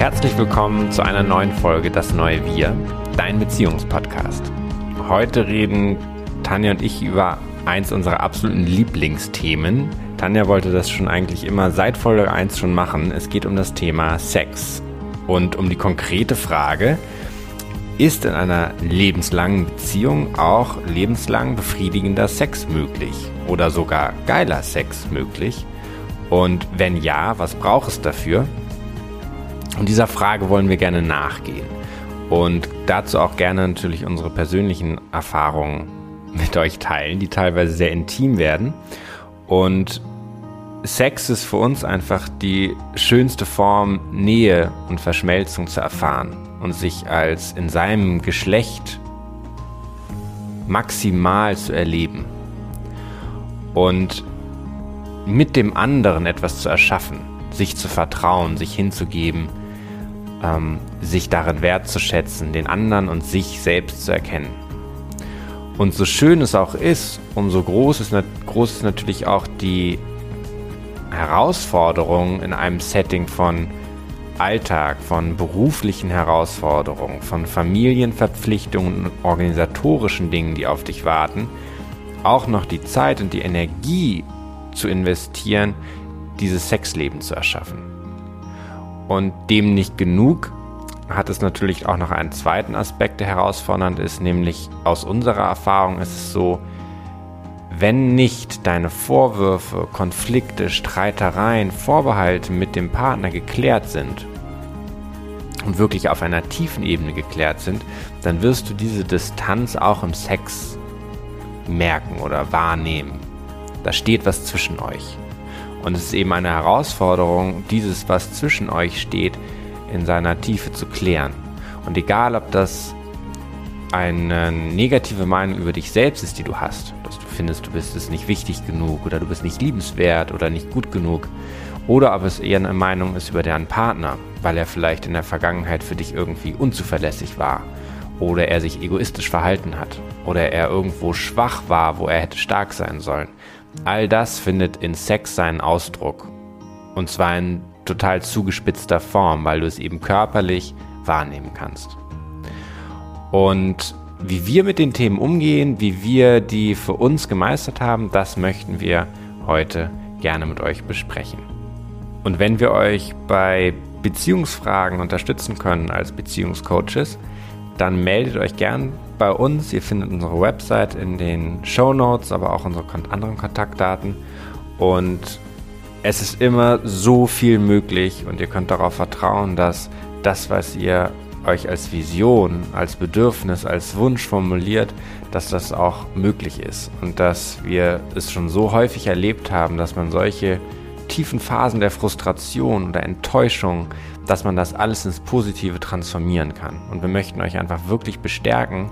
Herzlich willkommen zu einer neuen Folge Das neue Wir, dein Beziehungspodcast. Heute reden Tanja und ich über eins unserer absoluten Lieblingsthemen. Tanja wollte das schon eigentlich immer seit Folge 1 schon machen. Es geht um das Thema Sex und um die konkrete Frage, ist in einer lebenslangen Beziehung auch lebenslang befriedigender Sex möglich oder sogar geiler Sex möglich? Und wenn ja, was braucht es dafür? Und dieser Frage wollen wir gerne nachgehen. Und dazu auch gerne natürlich unsere persönlichen Erfahrungen mit euch teilen, die teilweise sehr intim werden. Und Sex ist für uns einfach die schönste Form, Nähe und Verschmelzung zu erfahren und sich als in seinem Geschlecht maximal zu erleben. Und mit dem anderen etwas zu erschaffen, sich zu vertrauen, sich hinzugeben, ähm, sich darin wertzuschätzen, den anderen und sich selbst zu erkennen. Und so schön es auch ist, umso groß ist, groß ist natürlich auch die Herausforderung in einem Setting von Alltag, von beruflichen Herausforderungen, von Familienverpflichtungen und organisatorischen Dingen, die auf dich warten, auch noch die Zeit und die Energie zu investieren, dieses Sexleben zu erschaffen. Und dem nicht genug hat es natürlich auch noch einen zweiten Aspekt, der herausfordernd ist, nämlich aus unserer Erfahrung ist es so, wenn nicht deine Vorwürfe, Konflikte, Streitereien, Vorbehalte mit dem Partner geklärt sind und wirklich auf einer tiefen Ebene geklärt sind, dann wirst du diese Distanz auch im Sex merken oder wahrnehmen. Da steht was zwischen euch. Und es ist eben eine Herausforderung, dieses, was zwischen euch steht, in seiner Tiefe zu klären. Und egal, ob das eine negative Meinung über dich selbst ist, die du hast, dass du findest, du bist es nicht wichtig genug oder du bist nicht liebenswert oder nicht gut genug, oder ob es eher eine Meinung ist über deinen Partner, weil er vielleicht in der Vergangenheit für dich irgendwie unzuverlässig war oder er sich egoistisch verhalten hat oder er irgendwo schwach war, wo er hätte stark sein sollen. All das findet in Sex seinen Ausdruck. Und zwar in total zugespitzter Form, weil du es eben körperlich wahrnehmen kannst. Und wie wir mit den Themen umgehen, wie wir die für uns gemeistert haben, das möchten wir heute gerne mit euch besprechen. Und wenn wir euch bei Beziehungsfragen unterstützen können als Beziehungscoaches, dann meldet euch gern bei uns. Ihr findet unsere Website in den Show Notes, aber auch unsere anderen Kontaktdaten. Und es ist immer so viel möglich und ihr könnt darauf vertrauen, dass das, was ihr euch als Vision, als Bedürfnis, als Wunsch formuliert, dass das auch möglich ist und dass wir es schon so häufig erlebt haben, dass man solche tiefen Phasen der Frustration oder Enttäuschung, dass man das alles ins Positive transformieren kann. Und wir möchten euch einfach wirklich bestärken,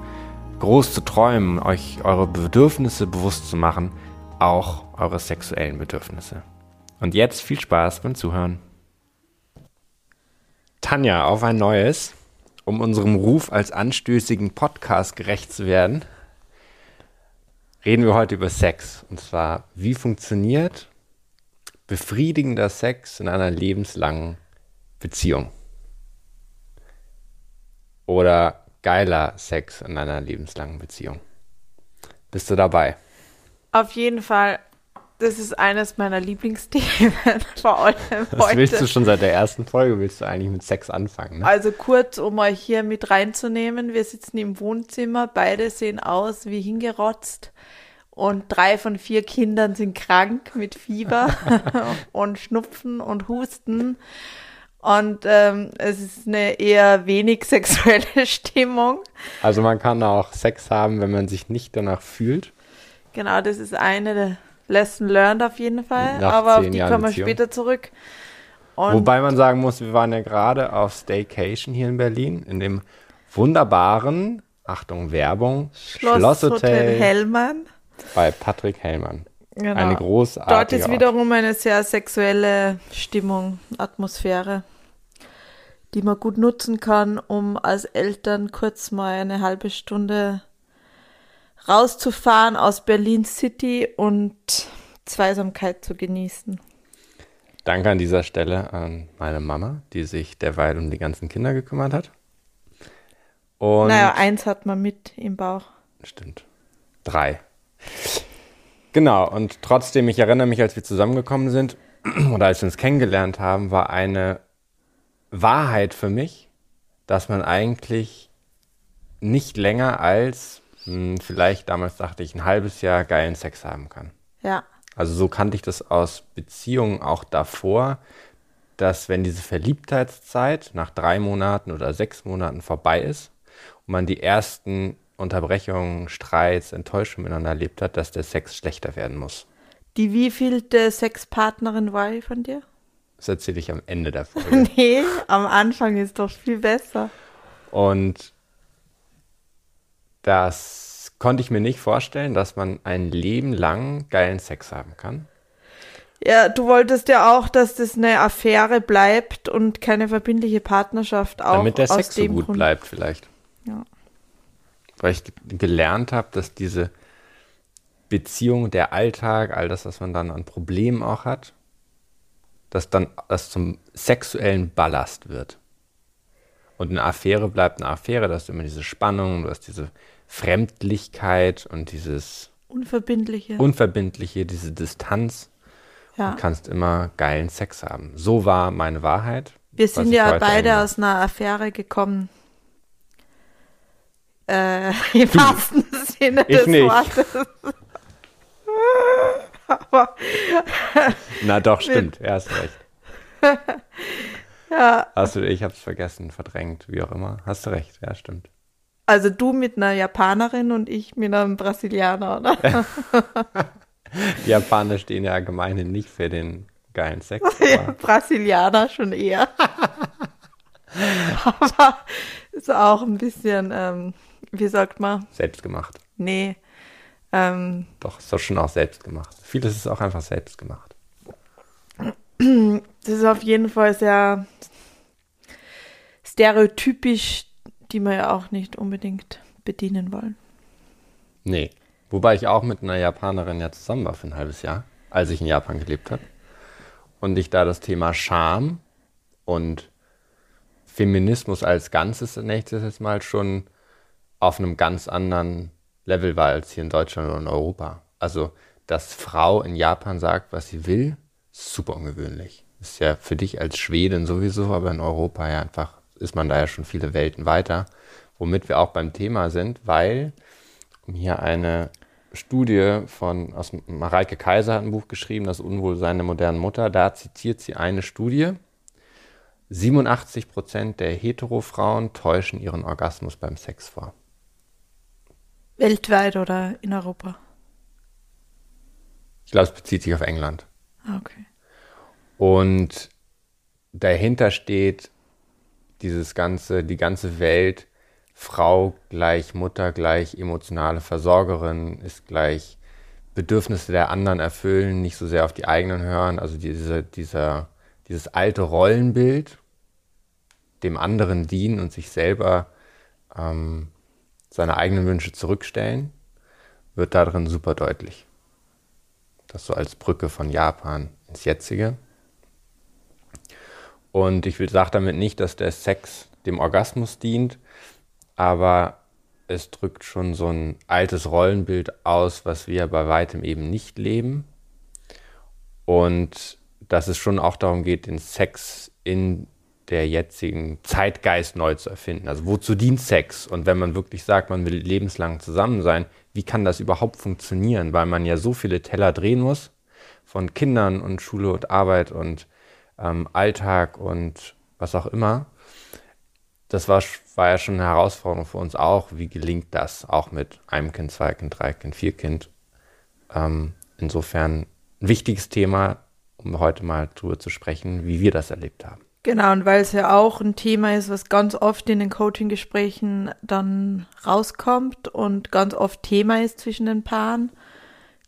groß zu träumen, euch eure Bedürfnisse bewusst zu machen, auch eure sexuellen Bedürfnisse. Und jetzt viel Spaß beim Zuhören. Tanja, auf ein neues um unserem Ruf als anstößigen Podcast gerecht zu werden, reden wir heute über Sex. Und zwar, wie funktioniert befriedigender Sex in einer lebenslangen Beziehung? Oder geiler Sex in einer lebenslangen Beziehung? Bist du dabei? Auf jeden Fall das ist eines meiner Lieblingsthemen, vor allem das heute. willst du schon seit der ersten Folge, willst du eigentlich mit Sex anfangen. Ne? Also kurz, um euch hier mit reinzunehmen, wir sitzen im Wohnzimmer, beide sehen aus wie hingerotzt und drei von vier Kindern sind krank mit Fieber und Schnupfen und Husten. Und ähm, es ist eine eher wenig sexuelle Stimmung. Also man kann auch Sex haben, wenn man sich nicht danach fühlt. Genau, das ist eine der Lesson learned auf jeden Fall, Nach aber auf die Jahren kommen wir Beziehung. später zurück. Und Wobei man sagen muss, wir waren ja gerade auf Staycation hier in Berlin, in dem wunderbaren, Achtung, Werbung, Schloss Schlosshotel Hellmann. Bei Patrick Hellmann. Genau. Eine großartige Dort ist wiederum eine sehr sexuelle Stimmung, Atmosphäre, die man gut nutzen kann, um als Eltern kurz mal eine halbe Stunde rauszufahren aus Berlin City und Zweisamkeit zu genießen. Danke an dieser Stelle an meine Mama, die sich derweil um die ganzen Kinder gekümmert hat. Und naja, eins hat man mit im Bauch. Stimmt. Drei. Genau, und trotzdem, ich erinnere mich, als wir zusammengekommen sind oder als wir uns kennengelernt haben, war eine Wahrheit für mich, dass man eigentlich nicht länger als, hm, vielleicht damals dachte ich, ein halbes Jahr geilen Sex haben kann. Ja. Also so kannte ich das aus Beziehungen auch davor, dass wenn diese Verliebtheitszeit nach drei Monaten oder sechs Monaten vorbei ist und man die ersten Unterbrechungen, Streits, Enttäuschungen miteinander erlebt hat, dass der Sex schlechter werden muss. Die wievielte Sexpartnerin war ich von dir? Das erzähle ich am Ende der Folge. nee, am Anfang ist doch viel besser. Und das konnte ich mir nicht vorstellen, dass man ein Leben lang geilen Sex haben kann. Ja, du wolltest ja auch, dass das eine Affäre bleibt und keine verbindliche Partnerschaft auch. Damit der Sex so gut Grund. bleibt, vielleicht. Ja. Weil ich gelernt habe, dass diese Beziehung, der Alltag, all das, was man dann an Problemen auch hat, dass dann das zum sexuellen Ballast wird. Und eine Affäre bleibt eine Affäre, da hast du immer diese Spannung, du hast diese Fremdlichkeit und dieses Unverbindliche. Unverbindliche, diese Distanz. Ja. Du kannst immer geilen Sex haben. So war meine Wahrheit. Wir sind ja beide aus einer Affäre gekommen. Äh, Im wahrsten Sinne ich des nicht. Wortes. Aber Na doch, stimmt. Er hast recht. ja. Hast du, ich hab's vergessen, verdrängt, wie auch immer. Hast du recht, ja, stimmt. Also du mit einer Japanerin und ich mit einem Brasilianer, oder? Die Japaner stehen ja gemeinhin nicht für den geilen Sex. Ja, Brasilianer schon eher. aber ist auch ein bisschen, ähm, wie sagt man? Selbstgemacht. Nee. Ähm, Doch, ist doch schon auch selbst gemacht. Vieles ist auch einfach selbst gemacht. Das ist auf jeden Fall sehr stereotypisch, die wir ja auch nicht unbedingt bedienen wollen. Nee. Wobei ich auch mit einer Japanerin ja zusammen war für ein halbes Jahr, als ich in Japan gelebt habe. Und ich da das Thema Scham und Feminismus als Ganzes, jetzt mal, schon auf einem ganz anderen Level war als hier in Deutschland oder in Europa. Also, dass Frau in Japan sagt, was sie will, super ungewöhnlich. Ist ja für dich als Schwedin sowieso, aber in Europa ja einfach ist man da ja schon viele Welten weiter. Womit wir auch beim Thema sind, weil hier eine Studie von aus Mareike Kaiser hat ein Buch geschrieben, das Unwohlsein der modernen Mutter. Da zitiert sie eine Studie. 87 Prozent der Heterofrauen täuschen ihren Orgasmus beim Sex vor. Weltweit oder in Europa? Ich glaube, es bezieht sich auf England. Ah, okay. Und dahinter steht dieses ganze, die ganze Welt, Frau gleich Mutter gleich emotionale Versorgerin ist gleich Bedürfnisse der anderen erfüllen, nicht so sehr auf die eigenen hören. Also diese, dieser, dieses alte Rollenbild, dem anderen dienen und sich selber ähm, seine eigenen Wünsche zurückstellen, wird darin super deutlich. Das so als Brücke von Japan ins Jetzige. Und ich sage damit nicht, dass der Sex dem Orgasmus dient, aber es drückt schon so ein altes Rollenbild aus, was wir bei weitem eben nicht leben. Und dass es schon auch darum geht, den Sex in der jetzigen Zeitgeist neu zu erfinden. Also wozu dient Sex? Und wenn man wirklich sagt, man will lebenslang zusammen sein, wie kann das überhaupt funktionieren? Weil man ja so viele Teller drehen muss von Kindern und Schule und Arbeit und ähm, Alltag und was auch immer. Das war, war ja schon eine Herausforderung für uns auch. Wie gelingt das? Auch mit einem Kind, zwei Kind, drei Kind, vier Kind. Ähm, insofern ein wichtiges Thema, um heute mal drüber zu sprechen, wie wir das erlebt haben. Genau, und weil es ja auch ein Thema ist, was ganz oft in den Coaching-Gesprächen dann rauskommt und ganz oft Thema ist zwischen den Paaren,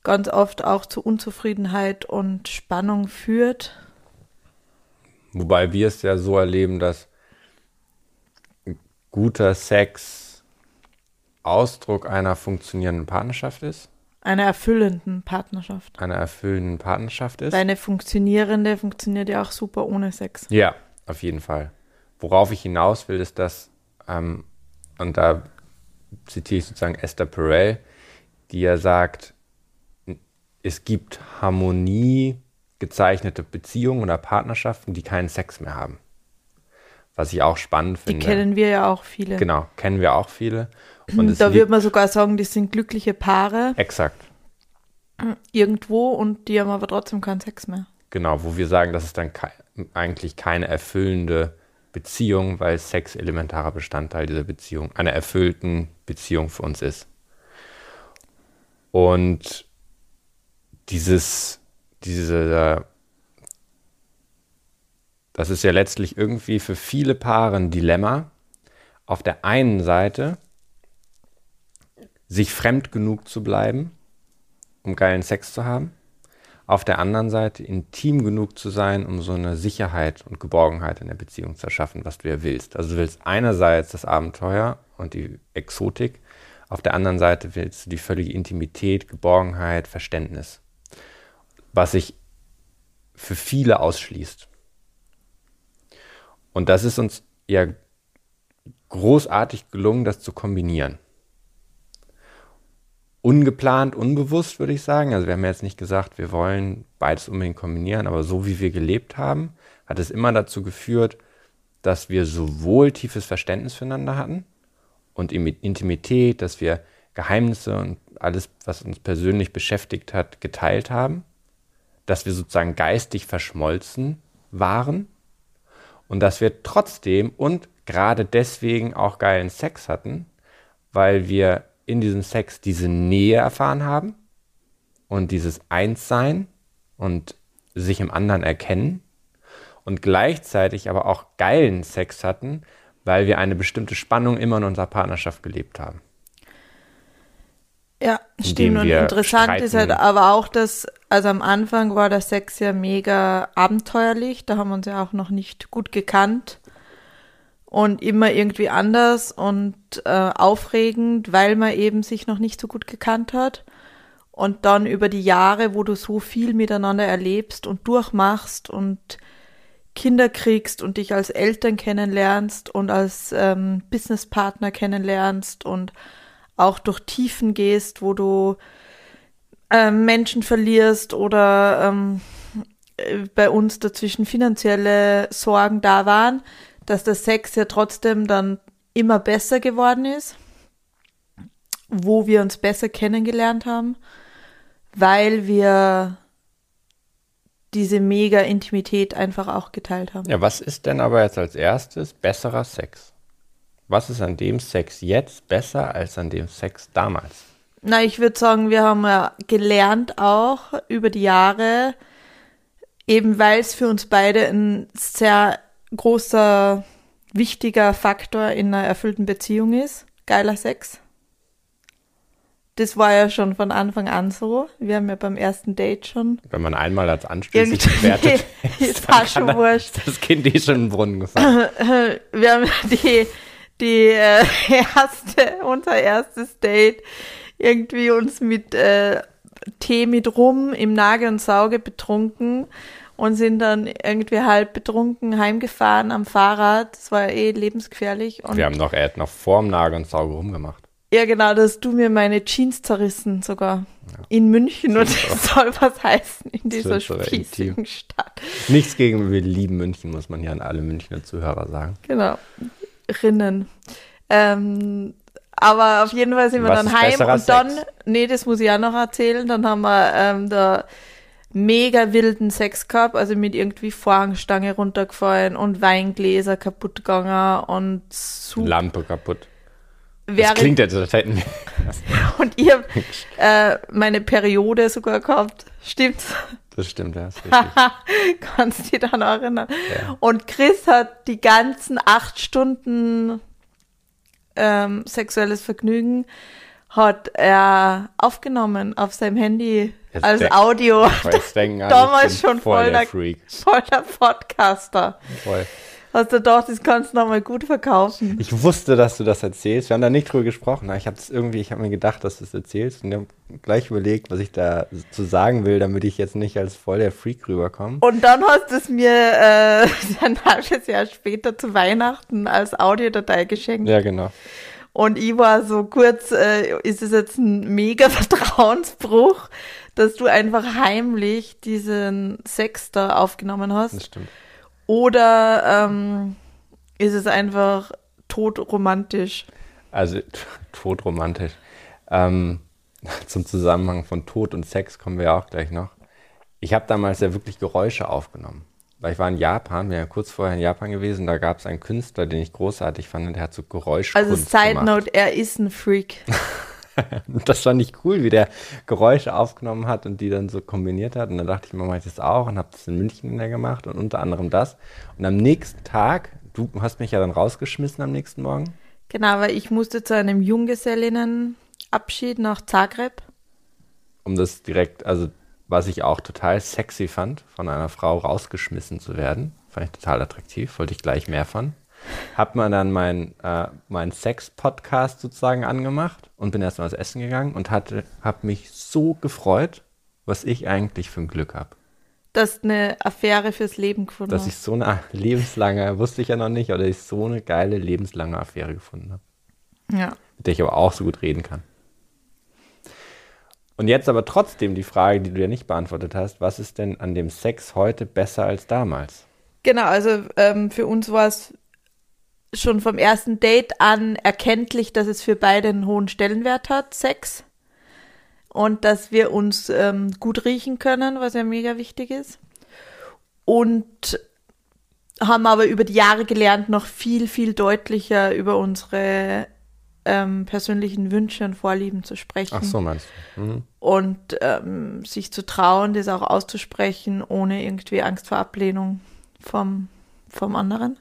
ganz oft auch zu Unzufriedenheit und Spannung führt. Wobei wir es ja so erleben, dass guter Sex Ausdruck einer funktionierenden Partnerschaft ist. einer erfüllenden Partnerschaft. einer erfüllenden Partnerschaft ist. Eine funktionierende funktioniert ja auch super ohne Sex. Ja, auf jeden Fall. Worauf ich hinaus will, ist, dass, ähm, und da zitiere ich sozusagen Esther Perel, die ja sagt, es gibt Harmonie gezeichnete Beziehungen oder Partnerschaften, die keinen Sex mehr haben. Was ich auch spannend Die finde. kennen wir ja auch viele. Genau, kennen wir auch viele. Und da würde man sogar sagen, die sind glückliche Paare exakt, irgendwo und die haben aber trotzdem keinen Sex mehr. genau, wo wir sagen, das ist dann kei eigentlich keine erfüllende Beziehung, weil Sex elementarer Bestandteil dieser Beziehung, einer erfüllten Beziehung für uns ist. Und dieses, diese, das ist ja letztlich irgendwie für viele Paare ein Dilemma. Auf der einen Seite sich fremd genug zu bleiben, um geilen Sex zu haben. Auf der anderen Seite intim genug zu sein, um so eine Sicherheit und Geborgenheit in der Beziehung zu erschaffen, was du ja willst. Also du willst einerseits das Abenteuer und die Exotik, auf der anderen Seite willst du die völlige Intimität, Geborgenheit, Verständnis, was sich für viele ausschließt. Und das ist uns ja großartig gelungen, das zu kombinieren ungeplant, unbewusst, würde ich sagen. Also wir haben jetzt nicht gesagt, wir wollen beides unbedingt kombinieren, aber so wie wir gelebt haben, hat es immer dazu geführt, dass wir sowohl tiefes Verständnis füreinander hatten und Imi- Intimität, dass wir Geheimnisse und alles, was uns persönlich beschäftigt hat, geteilt haben, dass wir sozusagen geistig verschmolzen waren und dass wir trotzdem und gerade deswegen auch geilen Sex hatten, weil wir in diesem Sex diese Nähe erfahren haben und dieses Einssein und sich im anderen erkennen und gleichzeitig aber auch geilen Sex hatten, weil wir eine bestimmte Spannung immer in unserer Partnerschaft gelebt haben. Ja, stimmt. Und interessant ist halt streiten. aber auch, dass, also am Anfang war der Sex ja mega abenteuerlich. Da haben wir uns ja auch noch nicht gut gekannt. Und immer irgendwie anders und äh, aufregend, weil man eben sich noch nicht so gut gekannt hat. Und dann über die Jahre, wo du so viel miteinander erlebst und durchmachst und Kinder kriegst und dich als Eltern kennenlernst und als ähm, Businesspartner kennenlernst und auch durch Tiefen gehst, wo du ähm, Menschen verlierst oder ähm, äh, bei uns dazwischen finanzielle Sorgen da waren, dass der Sex ja trotzdem dann immer besser geworden ist, wo wir uns besser kennengelernt haben, weil wir diese mega Intimität einfach auch geteilt haben. Ja, was ist denn aber jetzt als erstes besserer Sex? Was ist an dem Sex jetzt besser als an dem Sex damals? Na, ich würde sagen, wir haben ja gelernt auch über die Jahre, eben weil es für uns beide ein sehr großer, wichtiger Faktor in einer erfüllten Beziehung ist. Geiler Sex. Das war ja schon von Anfang an so. Wir haben ja beim ersten Date schon Wenn man einmal als anstößig bewertet, ist dann schon kann wurscht. das Kind eh schon in den Brunnen gefallen. wir haben die, die äh, erste, unser erstes Date irgendwie uns mit äh, Tee mit Rum im Nagel und Sauge betrunken und sind dann irgendwie halb betrunken heimgefahren am Fahrrad. Das war eh lebensgefährlich. Und Wir haben noch, er hat noch vorm Nagel und Sauge rumgemacht. ja, genau, da hast du mir meine Jeans zerrissen sogar. In München und das soll was heißen in dieser spießigen. Stadt. Nichts gegen, wir lieben München, muss man hier an alle Münchner Zuhörer sagen. Genau. Rinnen. Ähm, aber auf jeden Fall sind wir Was dann heim und dann, Sex? nee, das muss ich auch noch erzählen, dann haben wir ähm, da mega wilden Sex gehabt, also mit irgendwie Vorhangstange runtergefallen und Weingläser kaputt gegangen und so Lampe kaputt. Das klingt jetzt, als hätten wir. und ich hab äh, meine Periode sogar gehabt. Stimmt's? Das stimmt, ja. Kannst dich auch erinnern. Ja. Und Chris hat die ganzen acht Stunden ähm, sexuelles Vergnügen hat er aufgenommen auf seinem Handy Jetzt als denk- Audio. Denken alle, Damals schon voll voll der der- Freak. Voller Podcaster. Voll. Hast du gedacht, das kannst du nochmal gut verkaufen. Ich wusste, dass du das erzählst. Wir haben da nicht drüber gesprochen. Ich habe irgendwie, ich habe mir gedacht, dass du es erzählst und ich habe gleich überlegt, was ich da zu sagen will, damit ich jetzt nicht als voll der Freak rüberkomme. Und dann hast du es mir äh, ein halbes Jahr später zu Weihnachten als Audiodatei geschenkt. Ja, genau. Und ich war so kurz, äh, ist es jetzt ein mega Vertrauensbruch, dass du einfach heimlich diesen Sex da aufgenommen hast? Das stimmt. Oder ähm, ist es einfach todromantisch? Also todromantisch. Ähm, zum Zusammenhang von Tod und Sex kommen wir ja auch gleich noch. Ich habe damals ja wirklich Geräusche aufgenommen. Weil ich war in Japan, wir ja kurz vorher in Japan gewesen, da gab es einen Künstler, den ich großartig fand, der hat so Geräuschkunst Also Side Note, er ist ein Freak. das fand ich cool, wie der Geräusche aufgenommen hat und die dann so kombiniert hat. Und dann dachte ich mir, mache ich das auch und habe das in München gemacht und unter anderem das. Und am nächsten Tag, du hast mich ja dann rausgeschmissen am nächsten Morgen. Genau, weil ich musste zu einem Junggesellinnenabschied nach Zagreb. Um das direkt, also was ich auch total sexy fand, von einer Frau rausgeschmissen zu werden. Fand ich total attraktiv, wollte ich gleich mehr von. Hab mir dann meinen äh, mein Sex-Podcast sozusagen angemacht und bin erstmal ins Essen gegangen und hatte, hab mich so gefreut, was ich eigentlich für ein Glück habe. Dass eine Affäre fürs Leben gefunden Dass ich so eine lebenslange, wusste ich ja noch nicht, oder ich so eine geile lebenslange Affäre gefunden habe. Ja. Mit der ich aber auch so gut reden kann. Und jetzt aber trotzdem die Frage, die du ja nicht beantwortet hast, was ist denn an dem Sex heute besser als damals? Genau, also ähm, für uns war es schon vom ersten Date an erkenntlich, dass es für beide einen hohen Stellenwert hat, Sex. Und dass wir uns ähm, gut riechen können, was ja mega wichtig ist. Und haben aber über die Jahre gelernt, noch viel, viel deutlicher über unsere ähm, persönlichen Wünsche und Vorlieben zu sprechen. Ach so, meinst du? Mhm. Und ähm, sich zu trauen, das auch auszusprechen, ohne irgendwie Angst vor Ablehnung vom, vom anderen.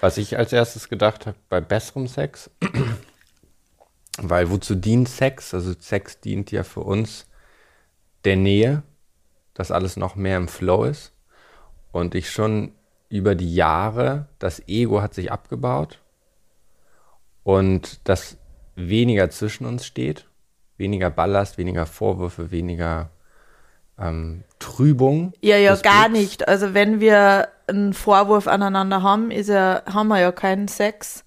Was ich als erstes gedacht habe, bei besserem Sex, weil wozu dient Sex? Also Sex dient ja für uns der Nähe, dass alles noch mehr im Flow ist. Und ich schon über die Jahre, das Ego hat sich abgebaut und dass weniger zwischen uns steht, weniger Ballast, weniger Vorwürfe, weniger ähm, Trübung. Ja, ja, gar Glücks. nicht. Also wenn wir einen Vorwurf aneinander haben, ist er, haben wir ja keinen Sex.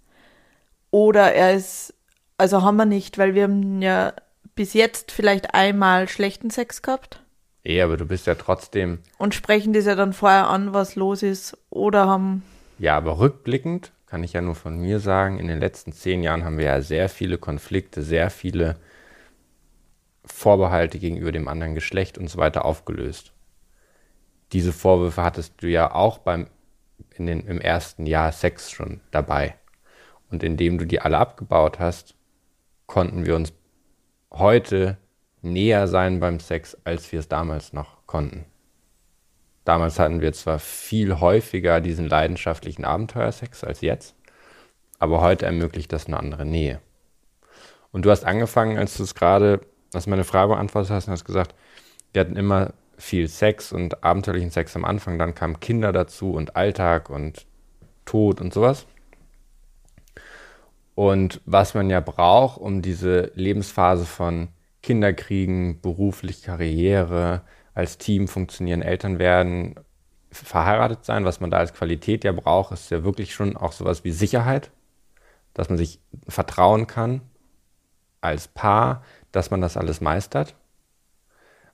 Oder er ist, also haben wir nicht, weil wir haben ja bis jetzt vielleicht einmal schlechten Sex gehabt. Eh, aber du bist ja trotzdem. Und sprechen das ja dann vorher an, was los ist. Oder haben. Ja, aber rückblickend kann ich ja nur von mir sagen, in den letzten zehn Jahren haben wir ja sehr viele Konflikte, sehr viele Vorbehalte gegenüber dem anderen Geschlecht und so weiter aufgelöst. Diese Vorwürfe hattest du ja auch beim, in den, im ersten Jahr Sex schon dabei. Und indem du die alle abgebaut hast, konnten wir uns heute näher sein beim Sex, als wir es damals noch konnten. Damals hatten wir zwar viel häufiger diesen leidenschaftlichen Abenteuersex als jetzt, aber heute ermöglicht das eine andere Nähe. Und du hast angefangen, als du es gerade, als meine Frage beantwortet hast, und hast gesagt, wir hatten immer viel Sex und abenteuerlichen Sex am Anfang, dann kamen Kinder dazu und Alltag und Tod und sowas. Und was man ja braucht, um diese Lebensphase von Kinderkriegen, beruflich Karriere, als Team funktionieren, Eltern werden, verheiratet sein. Was man da als Qualität ja braucht, ist ja wirklich schon auch sowas wie Sicherheit, dass man sich vertrauen kann als Paar, dass man das alles meistert,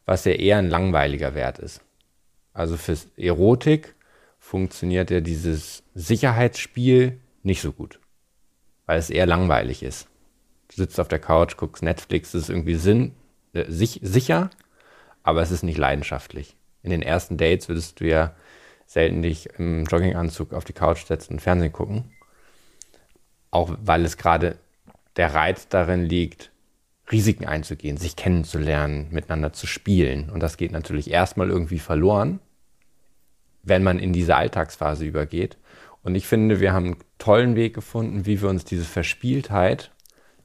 was ja eher ein langweiliger Wert ist. Also fürs Erotik funktioniert ja dieses Sicherheitsspiel nicht so gut, weil es eher langweilig ist. Du sitzt auf der Couch, guckst Netflix, das ist irgendwie Sinn, äh, sich, sicher, aber es ist nicht leidenschaftlich. In den ersten Dates würdest du ja selten dich im Jogginganzug auf die Couch setzen und Fernsehen gucken. Auch weil es gerade der Reiz darin liegt, Risiken einzugehen, sich kennenzulernen, miteinander zu spielen. Und das geht natürlich erstmal irgendwie verloren, wenn man in diese Alltagsphase übergeht. Und ich finde, wir haben einen tollen Weg gefunden, wie wir uns diese Verspieltheit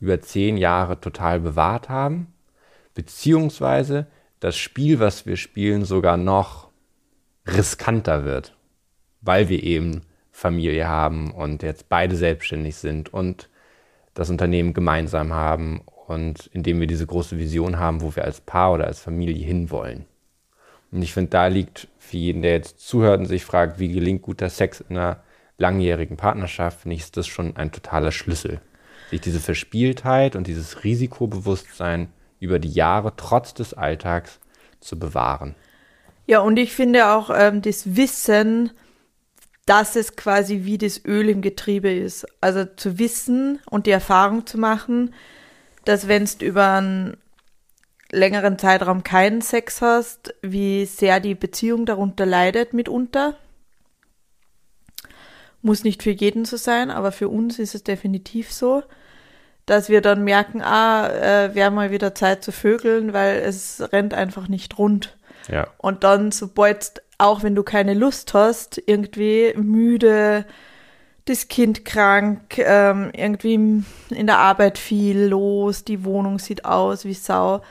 über zehn Jahre total bewahrt haben, beziehungsweise das Spiel, was wir spielen, sogar noch riskanter wird, weil wir eben Familie haben und jetzt beide selbstständig sind und das Unternehmen gemeinsam haben und indem wir diese große Vision haben, wo wir als Paar oder als Familie hinwollen. Und ich finde, da liegt für jeden, der jetzt zuhört und sich fragt, wie gelingt guter Sex in einer langjährigen Partnerschaft, finde ich, ist das schon ein totaler Schlüssel. Sich diese Verspieltheit und dieses Risikobewusstsein über die Jahre trotz des Alltags zu bewahren. Ja, und ich finde auch ähm, das Wissen, dass es quasi wie das Öl im Getriebe ist. Also zu wissen und die Erfahrung zu machen, dass wenn du über einen längeren Zeitraum keinen Sex hast, wie sehr die Beziehung darunter leidet mitunter. Muss nicht für jeden so sein, aber für uns ist es definitiv so, dass wir dann merken, ah, äh, wäre mal wieder Zeit zu vögeln, weil es rennt einfach nicht rund. Ja. Und dann, sobald, auch wenn du keine Lust hast, irgendwie müde, das Kind krank, ähm, irgendwie in der Arbeit viel los, die Wohnung sieht aus wie Sau.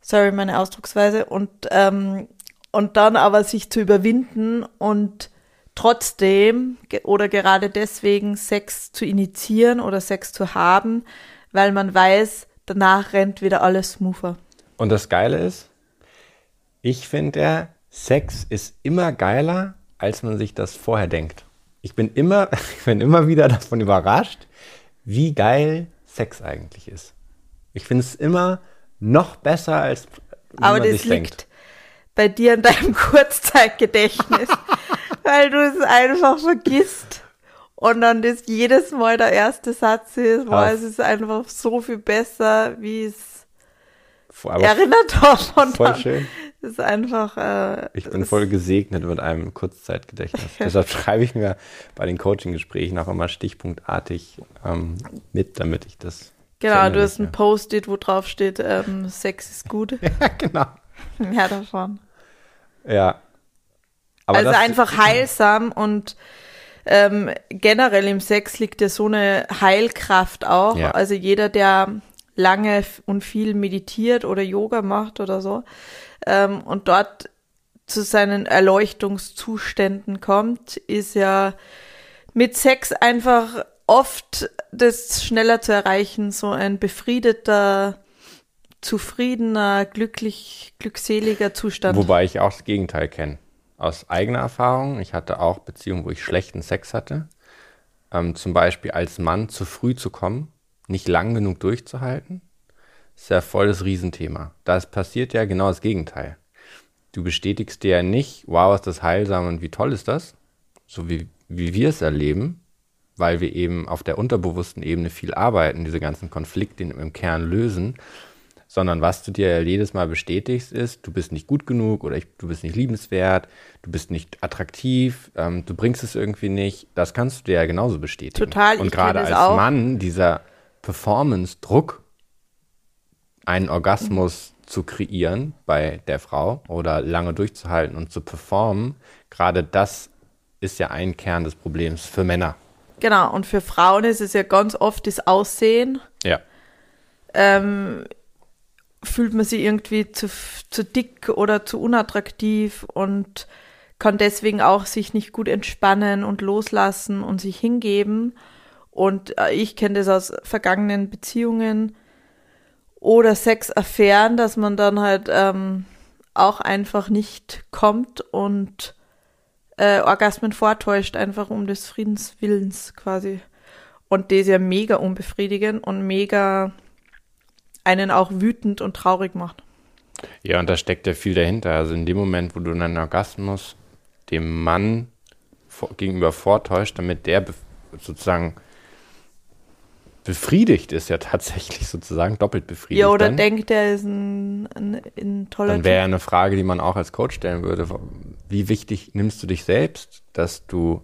Sorry, meine Ausdrucksweise. Und, ähm, und dann aber sich zu überwinden und trotzdem oder gerade deswegen Sex zu initiieren oder Sex zu haben, weil man weiß, danach rennt wieder alles smoother. Und das Geile ist, ich finde ja, Sex ist immer geiler, als man sich das vorher denkt ich bin immer, ich bin immer wieder davon überrascht, wie geil Sex eigentlich ist. Ich finde es immer noch besser, als Aber man das sich liegt denkt. bei dir in deinem Kurzzeitgedächtnis, weil du es einfach vergisst. Und dann ist jedes Mal der erste Satz ist, boah, es ist einfach so viel besser, wie es Aber erinnert davon. Voll schön. Ist einfach. Äh, ich bin voll gesegnet mit einem Kurzzeitgedächtnis. Deshalb schreibe ich mir bei den Coaching-Gesprächen auch immer stichpunktartig ähm, mit, damit ich das. Genau, du hast ein Post-it, wo drauf steht, ähm, Sex ist gut. ja, genau. Mehr davon. Ja. Aber also einfach heilsam und ähm, generell im Sex liegt ja so eine Heilkraft auch. Ja. Also jeder, der lange und viel meditiert oder Yoga macht oder so, ähm, und dort zu seinen Erleuchtungszuständen kommt, ist ja mit Sex einfach oft das schneller zu erreichen, so ein befriedeter, zufriedener, glücklich, glückseliger Zustand. Wobei ich auch das Gegenteil kenne. Aus eigener Erfahrung. Ich hatte auch Beziehungen, wo ich schlechten Sex hatte. Ähm, zum Beispiel als Mann zu früh zu kommen, nicht lang genug durchzuhalten ist ja voll das Riesenthema. Da passiert ja genau das Gegenteil. Du bestätigst dir ja nicht, wow, ist das heilsam und wie toll ist das, so wie, wie wir es erleben, weil wir eben auf der unterbewussten Ebene viel arbeiten, diese ganzen Konflikte im Kern lösen, sondern was du dir jedes Mal bestätigst, ist, du bist nicht gut genug oder ich, du bist nicht liebenswert, du bist nicht attraktiv, ähm, du bringst es irgendwie nicht. Das kannst du dir ja genauso bestätigen. Total. Und gerade als auch. Mann, dieser Performance-Druck, einen Orgasmus zu kreieren bei der Frau oder lange durchzuhalten und zu performen, gerade das ist ja ein Kern des Problems für Männer. Genau, und für Frauen ist es ja ganz oft das Aussehen. Ja. Ähm, fühlt man sich irgendwie zu, zu dick oder zu unattraktiv und kann deswegen auch sich nicht gut entspannen und loslassen und sich hingeben. Und äh, ich kenne das aus vergangenen Beziehungen, oder Sexaffären, dass man dann halt ähm, auch einfach nicht kommt und äh, Orgasmen vortäuscht, einfach um des Friedenswillens quasi. Und das ja mega unbefriedigend und mega einen auch wütend und traurig macht. Ja, und da steckt ja viel dahinter. Also in dem Moment, wo du einen Orgasmus dem Mann vor, gegenüber vortäuscht, damit der sozusagen befriedigt ist ja tatsächlich sozusagen doppelt befriedigt. Ja, oder dann. denkt, er ist ein, ein, ein toller Dann wäre ja eine Frage, die man auch als Coach stellen würde. Wie wichtig nimmst du dich selbst, dass du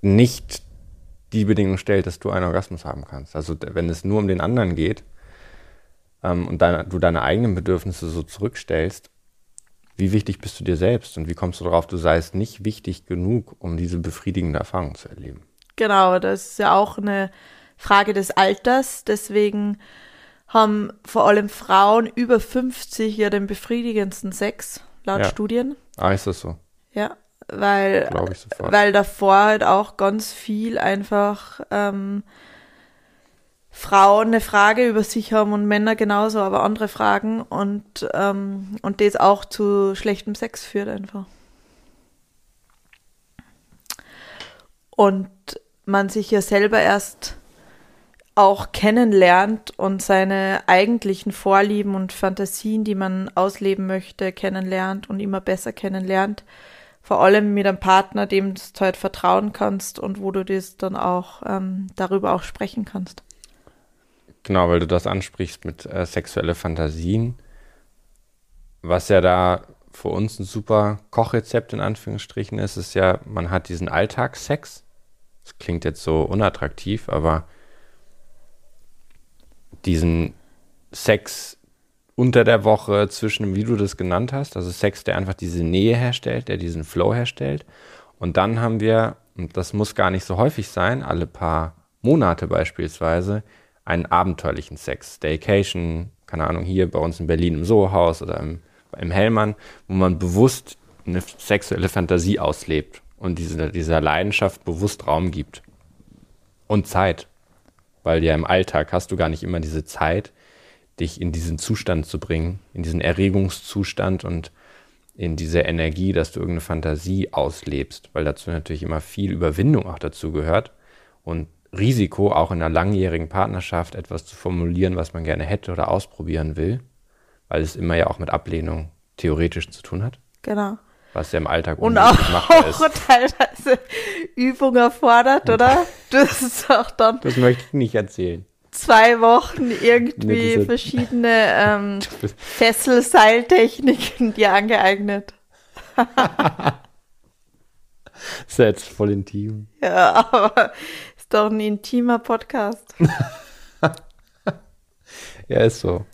nicht die Bedingung stellst, dass du einen Orgasmus haben kannst? Also wenn es nur um den anderen geht ähm, und deine, du deine eigenen Bedürfnisse so zurückstellst, wie wichtig bist du dir selbst und wie kommst du darauf, du seist nicht wichtig genug, um diese befriedigende Erfahrung zu erleben? Genau, das ist ja auch eine Frage des Alters. Deswegen haben vor allem Frauen über 50 ja den befriedigendsten Sex, laut ja. Studien. Ah, ist das so? Ja, weil, weil davor halt auch ganz viel einfach ähm, Frauen eine Frage über sich haben und Männer genauso, aber andere Fragen und, ähm, und das auch zu schlechtem Sex führt einfach. Und man sich ja selber erst auch kennenlernt und seine eigentlichen Vorlieben und Fantasien, die man ausleben möchte, kennenlernt und immer besser kennenlernt. Vor allem mit einem Partner, dem du halt vertrauen kannst und wo du das dann auch ähm, darüber auch sprechen kannst. Genau, weil du das ansprichst mit äh, sexuelle Fantasien. Was ja da für uns ein super Kochrezept in Anführungsstrichen ist, ist ja, man hat diesen Alltagssex. Das klingt jetzt so unattraktiv, aber diesen Sex unter der Woche zwischen, wie du das genannt hast, also Sex, der einfach diese Nähe herstellt, der diesen Flow herstellt. Und dann haben wir, und das muss gar nicht so häufig sein, alle paar Monate beispielsweise, einen abenteuerlichen Sex. Staycation, keine Ahnung, hier bei uns in Berlin im Soho-Haus oder im, im Hellmann, wo man bewusst eine sexuelle Fantasie auslebt und diese, dieser Leidenschaft bewusst Raum gibt. Und Zeit. Weil ja im Alltag hast du gar nicht immer diese Zeit, dich in diesen Zustand zu bringen, in diesen Erregungszustand und in diese Energie, dass du irgendeine Fantasie auslebst, weil dazu natürlich immer viel Überwindung auch dazu gehört und Risiko, auch in einer langjährigen Partnerschaft etwas zu formulieren, was man gerne hätte oder ausprobieren will, weil es immer ja auch mit Ablehnung theoretisch zu tun hat. Genau. Was ja im Alltag Und auch, auch teilweise Übung erfordert, oder? Das ist auch dann Das möchte ich nicht erzählen. Zwei Wochen irgendwie Nee, diese- verschiedene ähm, Fesselseiltechniken dir angeeignet. Das ist ja jetzt voll intim. Ja, aber ist doch ein intimer Podcast. Ja, ist so.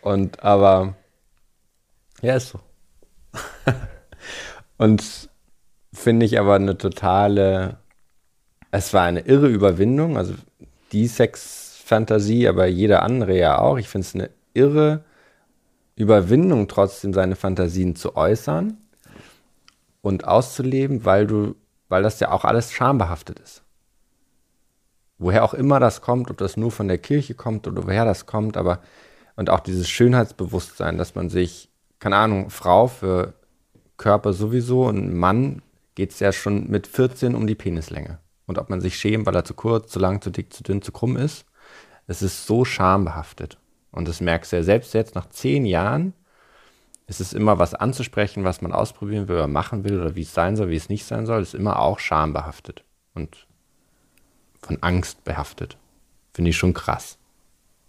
Und aber, ja, ist so. Und finde ich aber eine totale, es war eine irre Überwindung, also die Sexfantasie, aber jeder andere ja auch. Ich finde es eine irre Überwindung, trotzdem seine Fantasien zu äußern und auszuleben, weil du, weil das ja auch alles schambehaftet ist. Woher auch immer das kommt, ob das nur von der Kirche kommt oder woher das kommt, aber und auch dieses Schönheitsbewusstsein, dass man sich, keine Ahnung, Frau für Körper sowieso und Mann geht es ja schon mit 14 um die Penislänge. Und ob man sich schämt, weil er zu kurz, zu lang, zu dick, zu dünn, zu krumm ist, es ist so schambehaftet. Und das merkst du ja selbst jetzt nach zehn Jahren, ist es immer was anzusprechen, was man ausprobieren will oder machen will oder wie es sein soll, wie es nicht sein soll, ist immer auch schambehaftet und von Angst behaftet. Finde ich schon krass,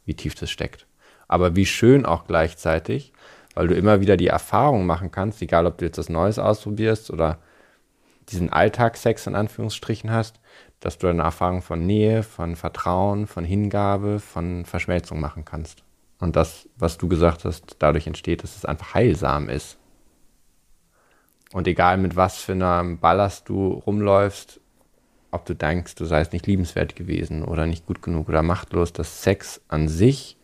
wie tief das steckt. Aber wie schön auch gleichzeitig, weil du immer wieder die Erfahrung machen kannst, egal ob du jetzt was Neues ausprobierst oder diesen Alltagssex in Anführungsstrichen hast, dass du eine Erfahrung von Nähe, von Vertrauen, von Hingabe, von Verschmelzung machen kannst. Und das, was du gesagt hast, dadurch entsteht, dass es einfach heilsam ist. Und egal mit was für einem Ballast du rumläufst, ob du denkst, du seist nicht liebenswert gewesen oder nicht gut genug oder machtlos, dass Sex an sich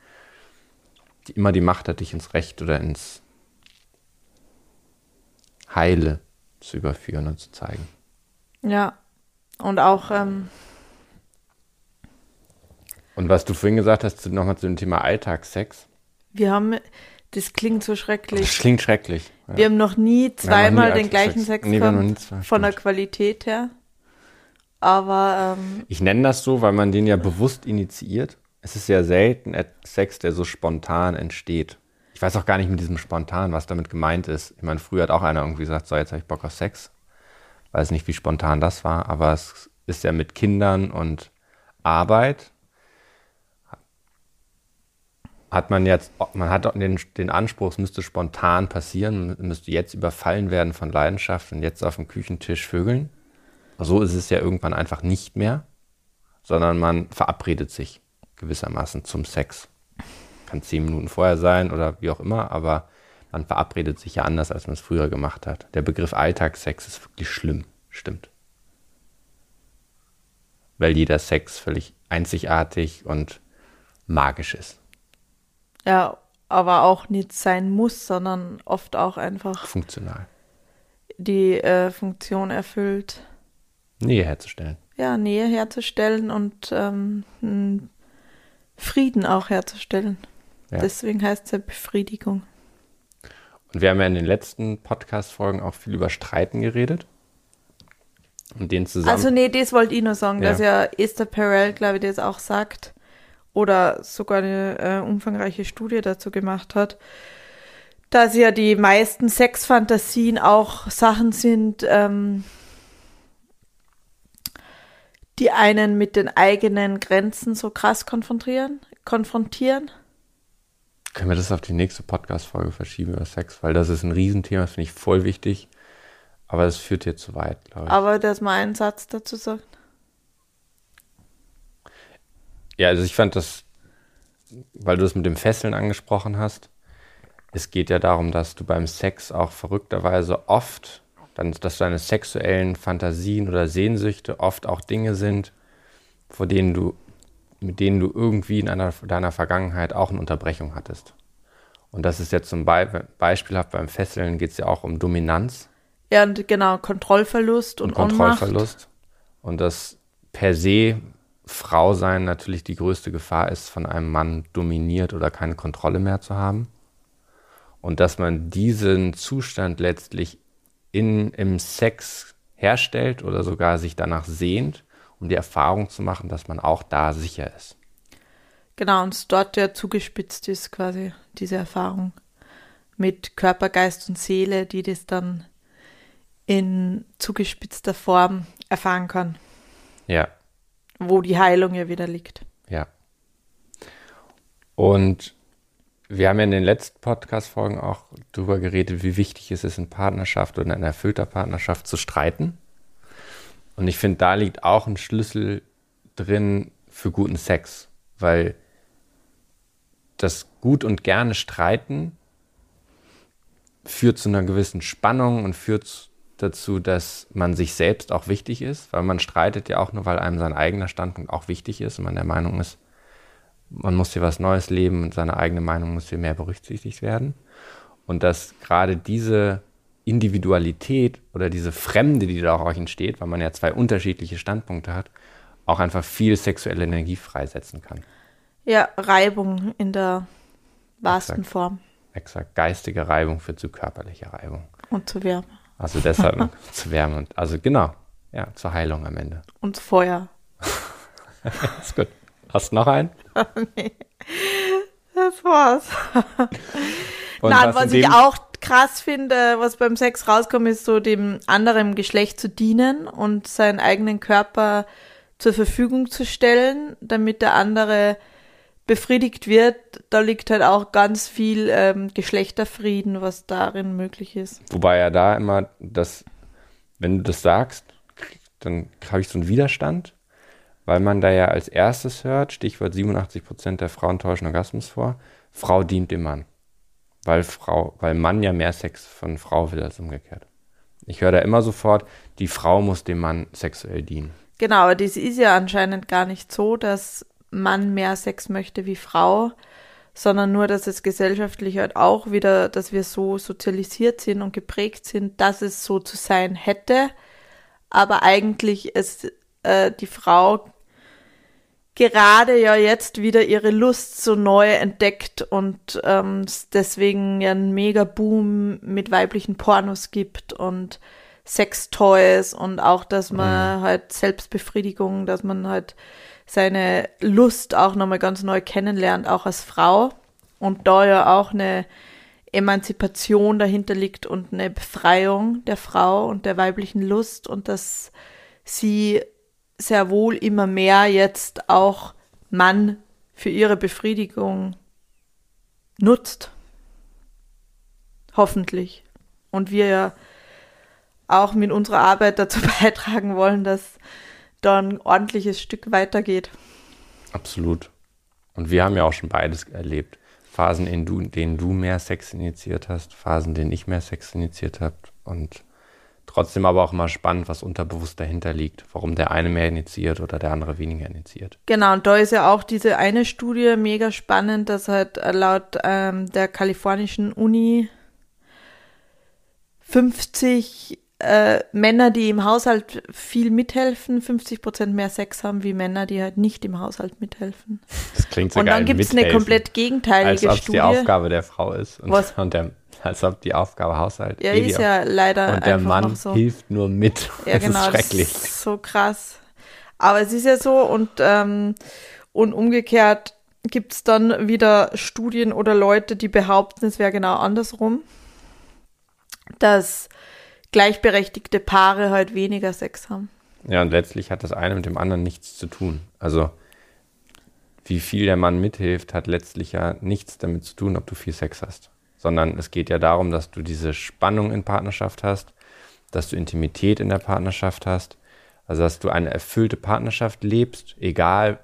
die immer die Macht hat, dich ins Recht oder ins Heile zu überführen und zu zeigen. Ja. Und auch, ähm, Und was du vorhin gesagt hast, nochmal zu dem Thema Alltagssex, wir haben, das klingt so das schrecklich. klingt schrecklich. Ja. Wir haben noch nie haben noch zweimal nie den gleichen Alltagssex. Sex Nee, gehabt, von der stimmt. Qualität her. Aber ähm, Ich nenne das so, weil man den ja bewusst initiiert. Es ist ja selten Sex, der so spontan entsteht. Ich weiß auch gar nicht mit diesem spontan, was damit gemeint ist. Ich meine, früher hat auch einer irgendwie gesagt, so, jetzt habe ich Bock auf Sex. Weiß nicht, wie spontan das war, aber es ist ja mit Kindern und Arbeit hat man jetzt, man hat den, den Anspruch, es müsste spontan passieren, müsste jetzt überfallen werden von Leidenschaft und jetzt auf dem Küchentisch vögeln. So ist es ja irgendwann einfach nicht mehr, sondern man verabredet sich gewissermaßen zum Sex. Kann zehn Minuten vorher sein oder wie auch immer, aber man verabredet sich ja anders, als man es früher gemacht hat. Der Begriff Alltagssex ist wirklich schlimm, stimmt. Weil jeder Sex völlig einzigartig und magisch ist. ja, aber auch nicht sein muss, sondern oft auch einfach Funktional. die äh, Funktion erfüllt, Nähe herzustellen. ja, Nähe herzustellen und ähm, Frieden auch herzustellen. Ja. Deswegen heißt es ja Befriedigung. Und wir haben ja in den letzten Podcast-Folgen auch viel über Streiten geredet. Und den zusammen. Also nee, das wollte ich nur sagen, Ja. dass ja Esther Perel, glaube ich, das auch sagt oder sogar eine äh, umfangreiche Studie dazu gemacht hat, dass ja die meisten Sexfantasien auch Sachen sind, ähm, die einen mit den eigenen Grenzen so krass konfrontieren, konfrontieren. Können wir das auf die nächste Podcast-Folge verschieben über Sex? Weil das ist ein Riesenthema, das finde ich voll wichtig. Aber das führt hier zu weit, glaube ich. Aber dass man einen Satz dazu sagt. Ja, also ich fand das, weil du es mit dem Fesseln angesprochen hast, es geht ja darum, dass du beim Sex auch verrückterweise oft, dann, dass deine sexuellen Fantasien oder Sehnsüchte oft auch Dinge sind, vor denen du, mit denen du irgendwie in einer, deiner Vergangenheit auch eine Unterbrechung hattest. Und das ist jetzt zum Be beispielhaft beim Fesseln geht es ja auch um Dominanz Ja, und genau, Kontrollverlust und, und Ohnmacht. Kontrollverlust. Und dass per se Frau sein natürlich die größte Gefahr ist, von einem Mann dominiert oder keine Kontrolle mehr zu haben. Und dass man diesen Zustand letztlich in, im Sex herstellt oder sogar sich danach sehnt, um die Erfahrung zu machen, dass man auch da sicher ist. Genau, und es dort ja zugespitzt ist quasi diese Erfahrung mit Körper, Geist und Seele, die das dann in zugespitzter Form erfahren kann, Ja, wo die Heilung ja wieder liegt. ja. Und wir haben ja in den letzten Podcast-Folgen auch darüber geredet, wie wichtig es ist, in Partnerschaft oder in erfüllter Partnerschaft zu streiten. Und ich finde, da liegt auch ein Schlüssel drin für guten Sex, weil das gut und gerne streiten führt zu einer gewissen Spannung und führt dazu, dass man sich selbst auch wichtig ist, weil man streitet ja auch nur, weil einem sein eigener Standpunkt auch wichtig ist und man der Meinung ist, man muss hier was Neues leben und seine eigene Meinung muss hier mehr berücksichtigt werden. Und dass gerade diese Individualität oder diese Fremde, die da auch entsteht, weil man ja zwei unterschiedliche Standpunkte hat, auch einfach viel sexuelle Energie freisetzen kann. Ja, Reibung in der wahrsten Exakt. Form Exakt. Geistige Reibung führt zu körperlicher Reibung. und zu Wärme Also deshalb zu Wärme und also genau, ja, zur Heilung am Ende. und zu Feuer. Ist gut. Hast du noch einen? Das war's. Und Nein, was, in ich auch krass finde, was beim Sex rauskommt, ist so dem anderen Geschlecht zu dienen und seinen eigenen Körper zur Verfügung zu stellen, damit der andere befriedigt wird. Da liegt halt auch ganz viel ähm, Geschlechterfrieden, was darin möglich ist. Wobei ja da immer das, wenn du das sagst, dann habe ich so einen Widerstand, weil man da ja als erstes hört, Stichwort 87% der Frauen täuschen Orgasmus vor, Frau dient dem Mann. Weil Frau, weil Mann ja mehr Sex von Frau will als umgekehrt. Ich höre da immer sofort, die Frau muss dem Mann sexuell dienen. Genau, aber das ist ja anscheinend gar nicht so, dass Mann mehr Sex möchte wie Frau, sondern nur, dass es gesellschaftlich halt auch wieder, dass wir so sozialisiert sind und geprägt sind, dass es so zu sein hätte, aber eigentlich es äh, die Frau gerade ja jetzt wieder ihre Lust so neu entdeckt und ähm, es deswegen ja einen Mega-Boom mit weiblichen Pornos gibt und Sextoys und auch, dass man halt Selbstbefriedigung, dass man halt seine Lust auch nochmal ganz neu kennenlernt, auch als Frau. Und da ja auch eine Emanzipation dahinter liegt und eine Befreiung der Frau und der weiblichen Lust und dass sie sehr wohl immer mehr jetzt auch Mann für ihre Befriedigung nutzt. Hoffentlich. Und wir ja auch mit unserer Arbeit dazu beitragen wollen, dass da ein ordentliches Stück weitergeht. Absolut. Und wir haben ja auch schon beides erlebt. Phasen, in denen du mehr Sex initiiert hast, Phasen, in denen ich mehr Sex initiiert habe. Und trotzdem aber auch immer spannend, was unterbewusst dahinter liegt. Warum der eine mehr initiiert oder der andere weniger initiiert. Genau, und da ist ja auch diese eine Studie mega spannend, dass halt laut ähm, der kalifornischen Uni 50 äh, Männer, die im Haushalt viel mithelfen, 50 Prozent mehr Sex haben, wie Männer, die halt nicht im Haushalt mithelfen. Das klingt so Und dann gibt es eine komplett Als gegenteilige ob es Studie. die Aufgabe der Frau ist. Und, Was? und der, als ob die Aufgabe Haushalt. ja, eh ist ja leider Und der Mann so. hilft nur mit. Ja, das genau, ist schrecklich. das ist so krass. Aber es ist ja so und, ähm, und umgekehrt gibt es dann wieder Studien oder Leute, die behaupten, es wäre genau andersrum, dass gleichberechtigte Paare halt weniger Sex haben. Ja, und letztlich hat das eine mit dem anderen nichts zu tun. Also, wie viel der Mann mithilft, hat letztlich ja nichts damit zu tun, ob du viel Sex hast. Sondern es geht ja darum, dass du diese Spannung in Partnerschaft hast, dass du Intimität in der Partnerschaft hast, also dass du eine erfüllte Partnerschaft lebst, egal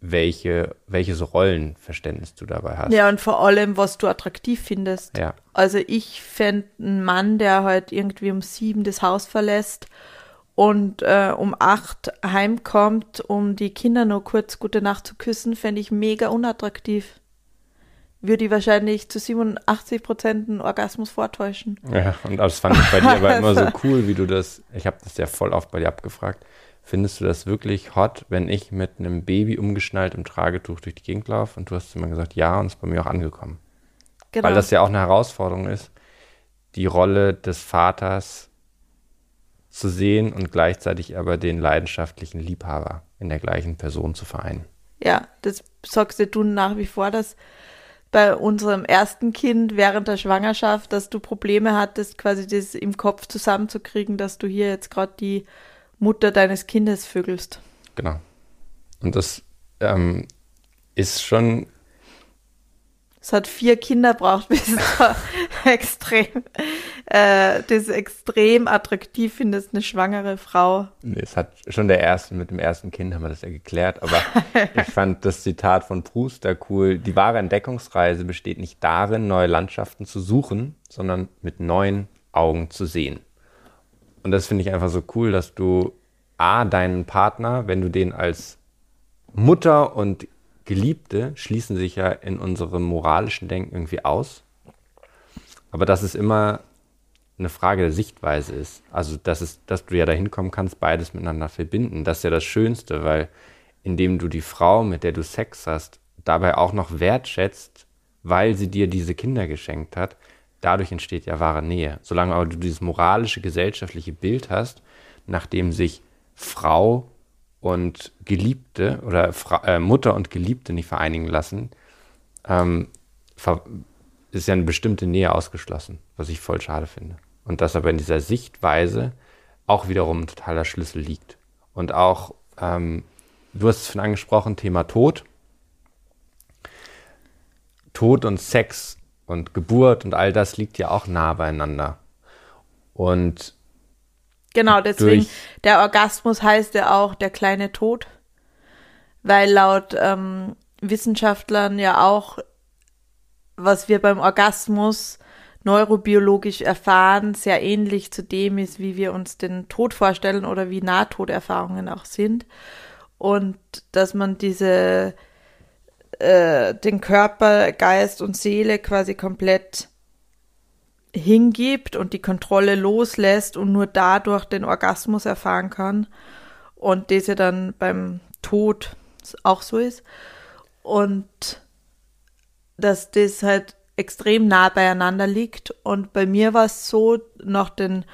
welche, welches Rollenverständnis du dabei hast. Ja, und vor allem, was du attraktiv findest. Ja. Also ich fände einen Mann, der halt irgendwie um sieben das Haus verlässt und äh, um acht heimkommt, um die Kinder nur kurz gute Nacht zu küssen, fände ich mega unattraktiv. Würde ich wahrscheinlich zu 87 Prozent einen Orgasmus vortäuschen. Ja, und das fand ich bei dir aber immer so cool, wie du das, ich habe das ja voll oft bei dir abgefragt. Findest du das wirklich hot, wenn ich mit einem Baby umgeschnallt im Tragetuch durch die Gegend laufe? Und du hast immer gesagt, ja, und es ist bei mir auch angekommen. Genau. Weil das ja auch eine Herausforderung ist, die Rolle des Vaters zu sehen und gleichzeitig aber den leidenschaftlichen Liebhaber in der gleichen Person zu vereinen. Ja, das sagst du nach wie vor, dass bei unserem ersten Kind während der Schwangerschaft, dass du Probleme hattest, quasi das im Kopf zusammenzukriegen, dass du hier jetzt gerade die Mutter deines Kindes vögelst. Genau. Und das ähm, ist schon Es hat vier Kinder braucht, bis es da extrem, äh, das extrem attraktiv findest, eine schwangere Frau. Nee, es hat schon der erste, mit dem ersten Kind haben wir das ja geklärt, aber ich fand das Zitat von Proust da cool. Die wahre Entdeckungsreise besteht nicht darin, neue Landschaften zu suchen, sondern mit neuen Augen zu sehen. Und das finde ich einfach so cool, dass du A, deinen Partner, wenn du den als Mutter und Geliebte schließen sich ja in unserem moralischen Denken irgendwie aus. Aber dass es immer eine Frage der Sichtweise ist. Also, dass, es, dass du ja dahin kommen kannst, beides miteinander verbinden. Das ist ja das Schönste, weil indem du die Frau, mit der du Sex hast, dabei auch noch wertschätzt, weil sie dir diese Kinder geschenkt hat, dadurch entsteht ja wahre Nähe. Solange aber du dieses moralische, gesellschaftliche Bild hast, nachdem sich Frau und Geliebte oder Fra äh, Mutter und Geliebte nicht vereinigen lassen, ähm, ist ja eine bestimmte Nähe ausgeschlossen, was ich voll schade finde. Und dass aber in dieser Sichtweise auch wiederum ein totaler Schlüssel liegt. Und auch, ähm, du hast es schon angesprochen, Thema Tod. Tod und Sex und Geburt und all das liegt ja auch nah beieinander. Und Genau, deswegen, Durch- der Orgasmus heißt ja auch der kleine Tod, weil laut ähm, Wissenschaftlern ja auch, was wir beim Orgasmus neurobiologisch erfahren, sehr ähnlich zu dem ist, wie wir uns den Tod vorstellen oder wie Nahtoderfahrungen auch sind. Und dass man diese, äh, den Körper, Geist und Seele quasi komplett hingibt und die Kontrolle loslässt und nur dadurch den Orgasmus erfahren kann. Und das ja dann beim Tod auch so ist. Und dass das halt extrem nah beieinander liegt. Und bei mir war es so, nach den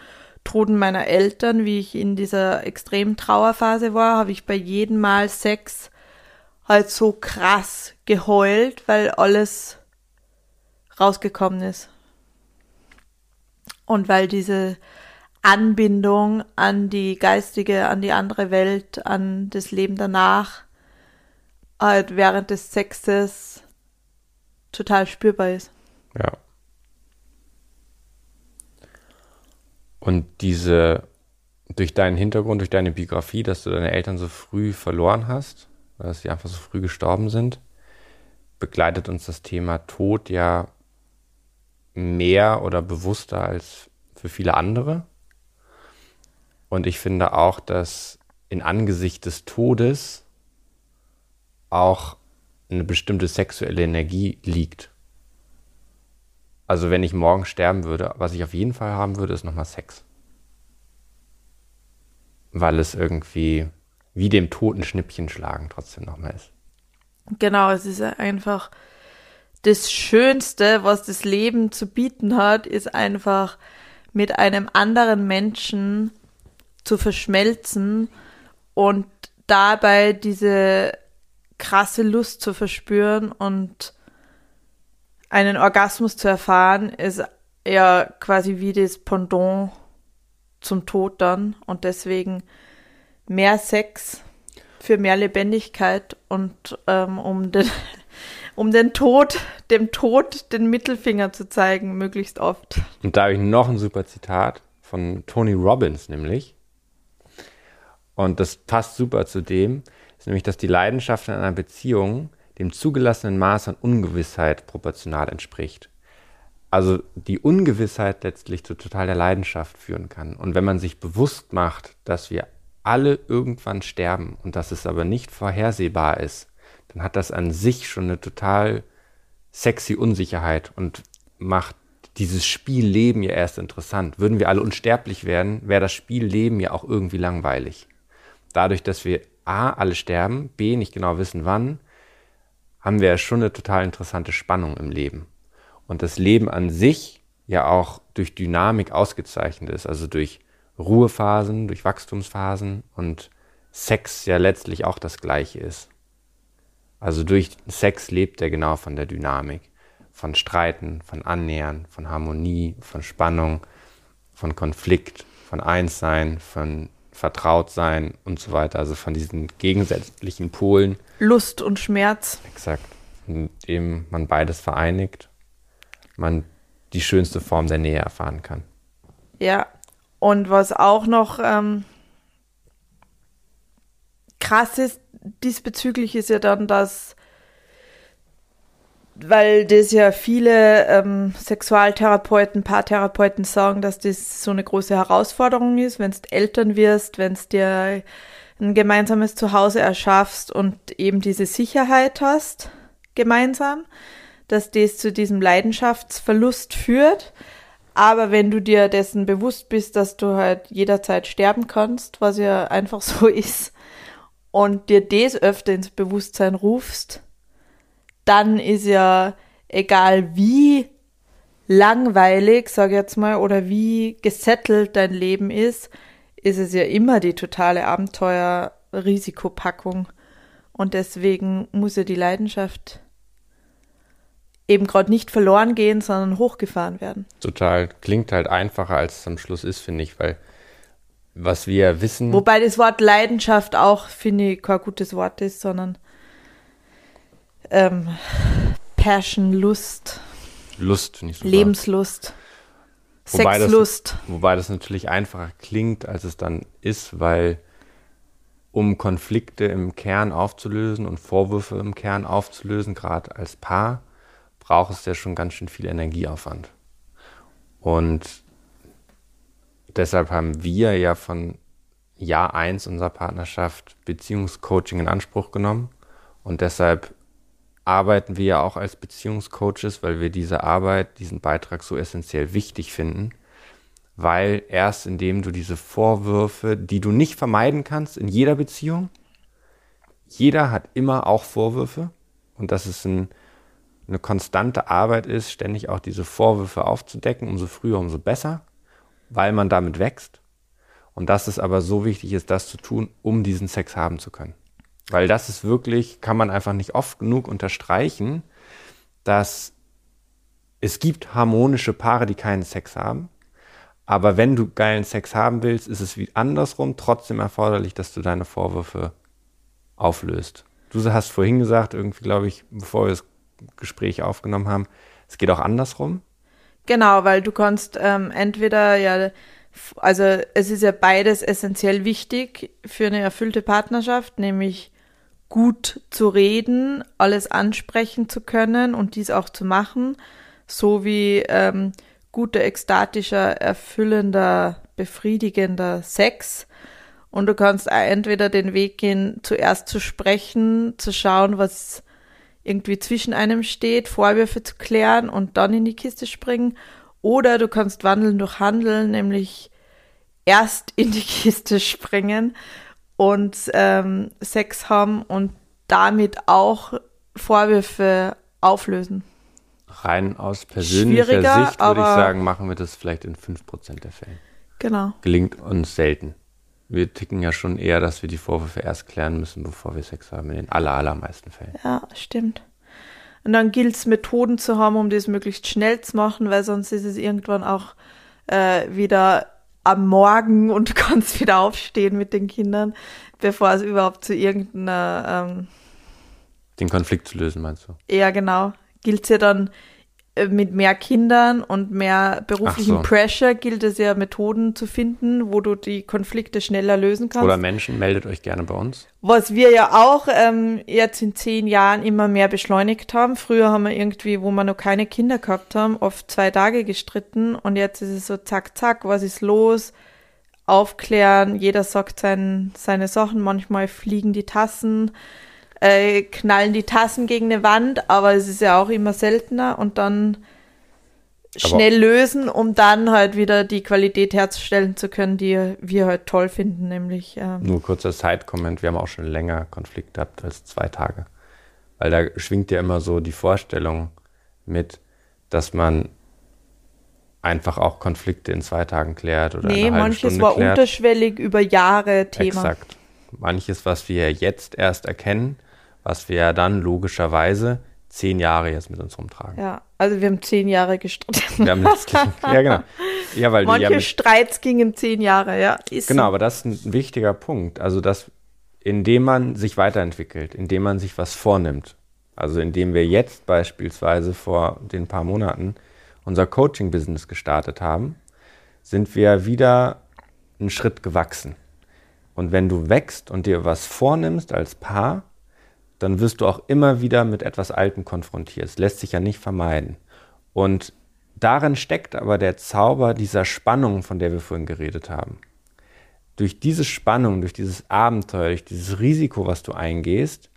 Toten meiner Eltern, wie ich in dieser extremen Trauerphase war, habe ich bei jedem Mal Sex halt so krass geheult, weil alles rausgekommen ist. Und weil diese Anbindung an die geistige, an die andere Welt, an das Leben danach, halt während des Sexes total spürbar ist. Ja. Und diese, durch deinen Hintergrund, durch deine Biografie, dass du deine Eltern so früh verloren hast, dass sie einfach so früh gestorben sind, begleitet uns das Thema Tod ja mehr oder bewusster als für viele andere. Und ich finde auch, dass in Angesicht des Todes auch eine bestimmte sexuelle Energie liegt. Also wenn ich morgen sterben würde, was ich auf jeden Fall haben würde, ist nochmal Sex. weil es irgendwie wie dem toten Schnippchen schlagen trotzdem nochmal ist. Genau, es ist einfach das Schönste, was das Leben zu bieten hat, ist einfach mit einem anderen Menschen zu verschmelzen und dabei diese krasse Lust zu verspüren und einen Orgasmus zu erfahren, ist ja quasi wie das Pendant zum Tod dann. Und deswegen mehr Sex für mehr Lebendigkeit und ähm, um den um den Tod, dem Tod den Mittelfinger zu zeigen, möglichst oft. Und da habe ich noch ein super Zitat von Tony Robbins, nämlich. Und das passt super zu dem, ist nämlich, dass die Leidenschaft in einer Beziehung dem zugelassenen Maß an Ungewissheit proportional entspricht. Also die Ungewissheit letztlich zu total der Leidenschaft führen kann. Und wenn man sich bewusst macht, dass wir alle irgendwann sterben und dass es aber nicht vorhersehbar ist, dann hat das an sich schon eine total sexy Unsicherheit und macht dieses Spielleben ja erst interessant. Würden wir alle unsterblich werden, wäre das Spielleben ja auch irgendwie langweilig. Dadurch, dass wir A, alle sterben, B, nicht genau wissen wann, haben wir ja schon eine total interessante Spannung im Leben. Und das Leben an sich ja auch durch Dynamik ausgezeichnet ist, also durch Ruhephasen, durch Wachstumsphasen und Sex ja letztlich auch das gleiche ist. Also durch Sex lebt er genau von der Dynamik, von Streiten, von Annähern, von Harmonie, von Spannung, von Konflikt, von Einssein, von Vertrautsein und so weiter. Also von diesen gegensätzlichen Polen. Lust und Schmerz. Exakt. Indem man beides vereinigt, man die schönste Form der Nähe erfahren kann. Ja, und was auch noch ähm, krass ist, diesbezüglich ist ja dann, dass, weil das ja viele ähm, Sexualtherapeuten, Paartherapeuten sagen, dass das so eine große Herausforderung ist, wenn du Eltern wirst, wenn es dir ein gemeinsames Zuhause erschaffst und eben diese Sicherheit hast, gemeinsam, dass das zu diesem Leidenschaftsverlust führt. Aber wenn du dir dessen bewusst bist, dass du halt jederzeit sterben kannst, was ja einfach so ist, und dir das öfter ins Bewusstsein rufst, dann ist ja egal wie langweilig, sag ich jetzt mal, oder wie gesettelt dein Leben ist, ist es ja immer die totale Abenteuer-Risikopackung. Und deswegen muss ja die Leidenschaft eben gerade nicht verloren gehen, sondern hochgefahren werden. Total. Klingt halt einfacher, als es am Schluss ist, finde ich, weil was wir wissen. Wobei das Wort Leidenschaft auch, finde ich, kein gutes Wort ist, sondern ähm, Passion, Lust. Lust, nicht so. Lebenslust. Wobei Sexlust. Das, wobei das natürlich einfacher klingt, als es dann ist, weil um Konflikte im Kern aufzulösen und Vorwürfe im Kern aufzulösen, gerade als Paar, braucht es ja schon ganz schön viel Energieaufwand. Und deshalb haben wir ja von Jahr 1 unserer Partnerschaft Beziehungscoaching in Anspruch genommen. Und deshalb arbeiten wir ja auch als Beziehungscoaches, weil wir diese Arbeit, diesen Beitrag so essentiell wichtig finden. Weil erst indem du diese Vorwürfe, die du nicht vermeiden kannst in jeder Beziehung, jeder hat immer auch Vorwürfe und dass es ein, eine konstante Arbeit ist, ständig auch diese Vorwürfe aufzudecken, umso früher, umso besser weil man damit wächst. Und dass es aber so wichtig ist, das zu tun, um diesen Sex haben zu können. Weil das ist wirklich, kann man einfach nicht oft genug unterstreichen, dass es gibt harmonische Paare, die keinen Sex haben. Aber wenn du geilen Sex haben willst, ist es wie andersrum trotzdem erforderlich, dass du deine Vorwürfe auflöst. Du hast vorhin gesagt, irgendwie glaube ich, bevor wir das Gespräch aufgenommen haben, es geht auch andersrum. Genau, weil du kannst ähm, entweder ja, also es ist ja beides essentiell wichtig für eine erfüllte Partnerschaft, nämlich gut zu reden, alles ansprechen zu können und dies auch zu machen, so wie ähm, guter, ekstatischer, erfüllender, befriedigender Sex. Und du kannst entweder den Weg gehen, zuerst zu sprechen, zu schauen, was irgendwie zwischen einem steht, Vorwürfe zu klären und dann in die Kiste springen. Oder du kannst wandeln durch Handeln, nämlich erst in die Kiste springen und ähm, Sex haben und damit auch Vorwürfe auflösen. Rein aus persönlicher Sicht würde ich sagen, machen wir das vielleicht in 5% der Fälle. Genau. Gelingt uns selten. Wir ticken ja schon eher, dass wir die Vorwürfe erst klären müssen, bevor wir Sex haben, in den aller, allermeisten Fällen. Ja, stimmt. Und dann gilt es, Methoden zu haben, um das möglichst schnell zu machen, weil sonst ist es irgendwann auch äh, wieder am Morgen und du kannst wieder aufstehen mit den Kindern, bevor es überhaupt zu irgendeiner ähm, den Konflikt zu lösen, meinst du? Ja, genau. Gilt es ja dann mit mehr Kindern und mehr beruflichen so. Pressure gilt es ja, Methoden zu finden, wo du die Konflikte schneller lösen kannst. Oder Menschen, meldet euch gerne bei uns. Was wir ja auch ähm, jetzt in zehn Jahren immer mehr beschleunigt haben. Früher haben wir irgendwie, wo wir noch keine Kinder gehabt haben, oft zwei Tage gestritten und jetzt ist es so zack, zack, was ist los? Aufklären, jeder sagt sein, seine Sachen, manchmal fliegen die Tassen äh, knallen die Tassen gegen eine Wand, aber es ist ja auch immer seltener und dann schnell aber lösen, um dann halt wieder die Qualität herzustellen zu können, die wir halt toll finden, nämlich. Ähm, Nur kurzer Side-Comment, wir haben auch schon länger Konflikt gehabt als zwei Tage. Weil da schwingt ja immer so die Vorstellung mit, dass man einfach auch Konflikte in zwei Tagen klärt oder Nee, manches Stunde war klärt. unterschwellig über Jahre Thema. Exakt. Manches, was wir jetzt erst erkennen, was wir ja dann logischerweise zehn Jahre jetzt mit uns rumtragen. Ja, also wir haben zehn Jahre gestritten. Wir haben letztlich, ja, genau. Ja, weil Manche ja mit, Streits gingen zehn Jahre, ja. genau, so. aber das ist ein wichtiger Punkt. Also, dass, indem man sich weiterentwickelt, indem man sich was vornimmt. Also, indem wir jetzt beispielsweise vor den paar Monaten unser Coaching-Business gestartet haben, sind wir wieder einen Schritt gewachsen. Und wenn du wächst und dir was vornimmst als Paar, dann wirst du auch immer wieder mit etwas Altem konfrontiert. Es lässt sich ja nicht vermeiden. Und darin steckt aber der Zauber dieser Spannung, von der wir vorhin geredet haben. Durch diese Spannung, durch dieses Abenteuer, durch dieses Risiko, was du eingehst,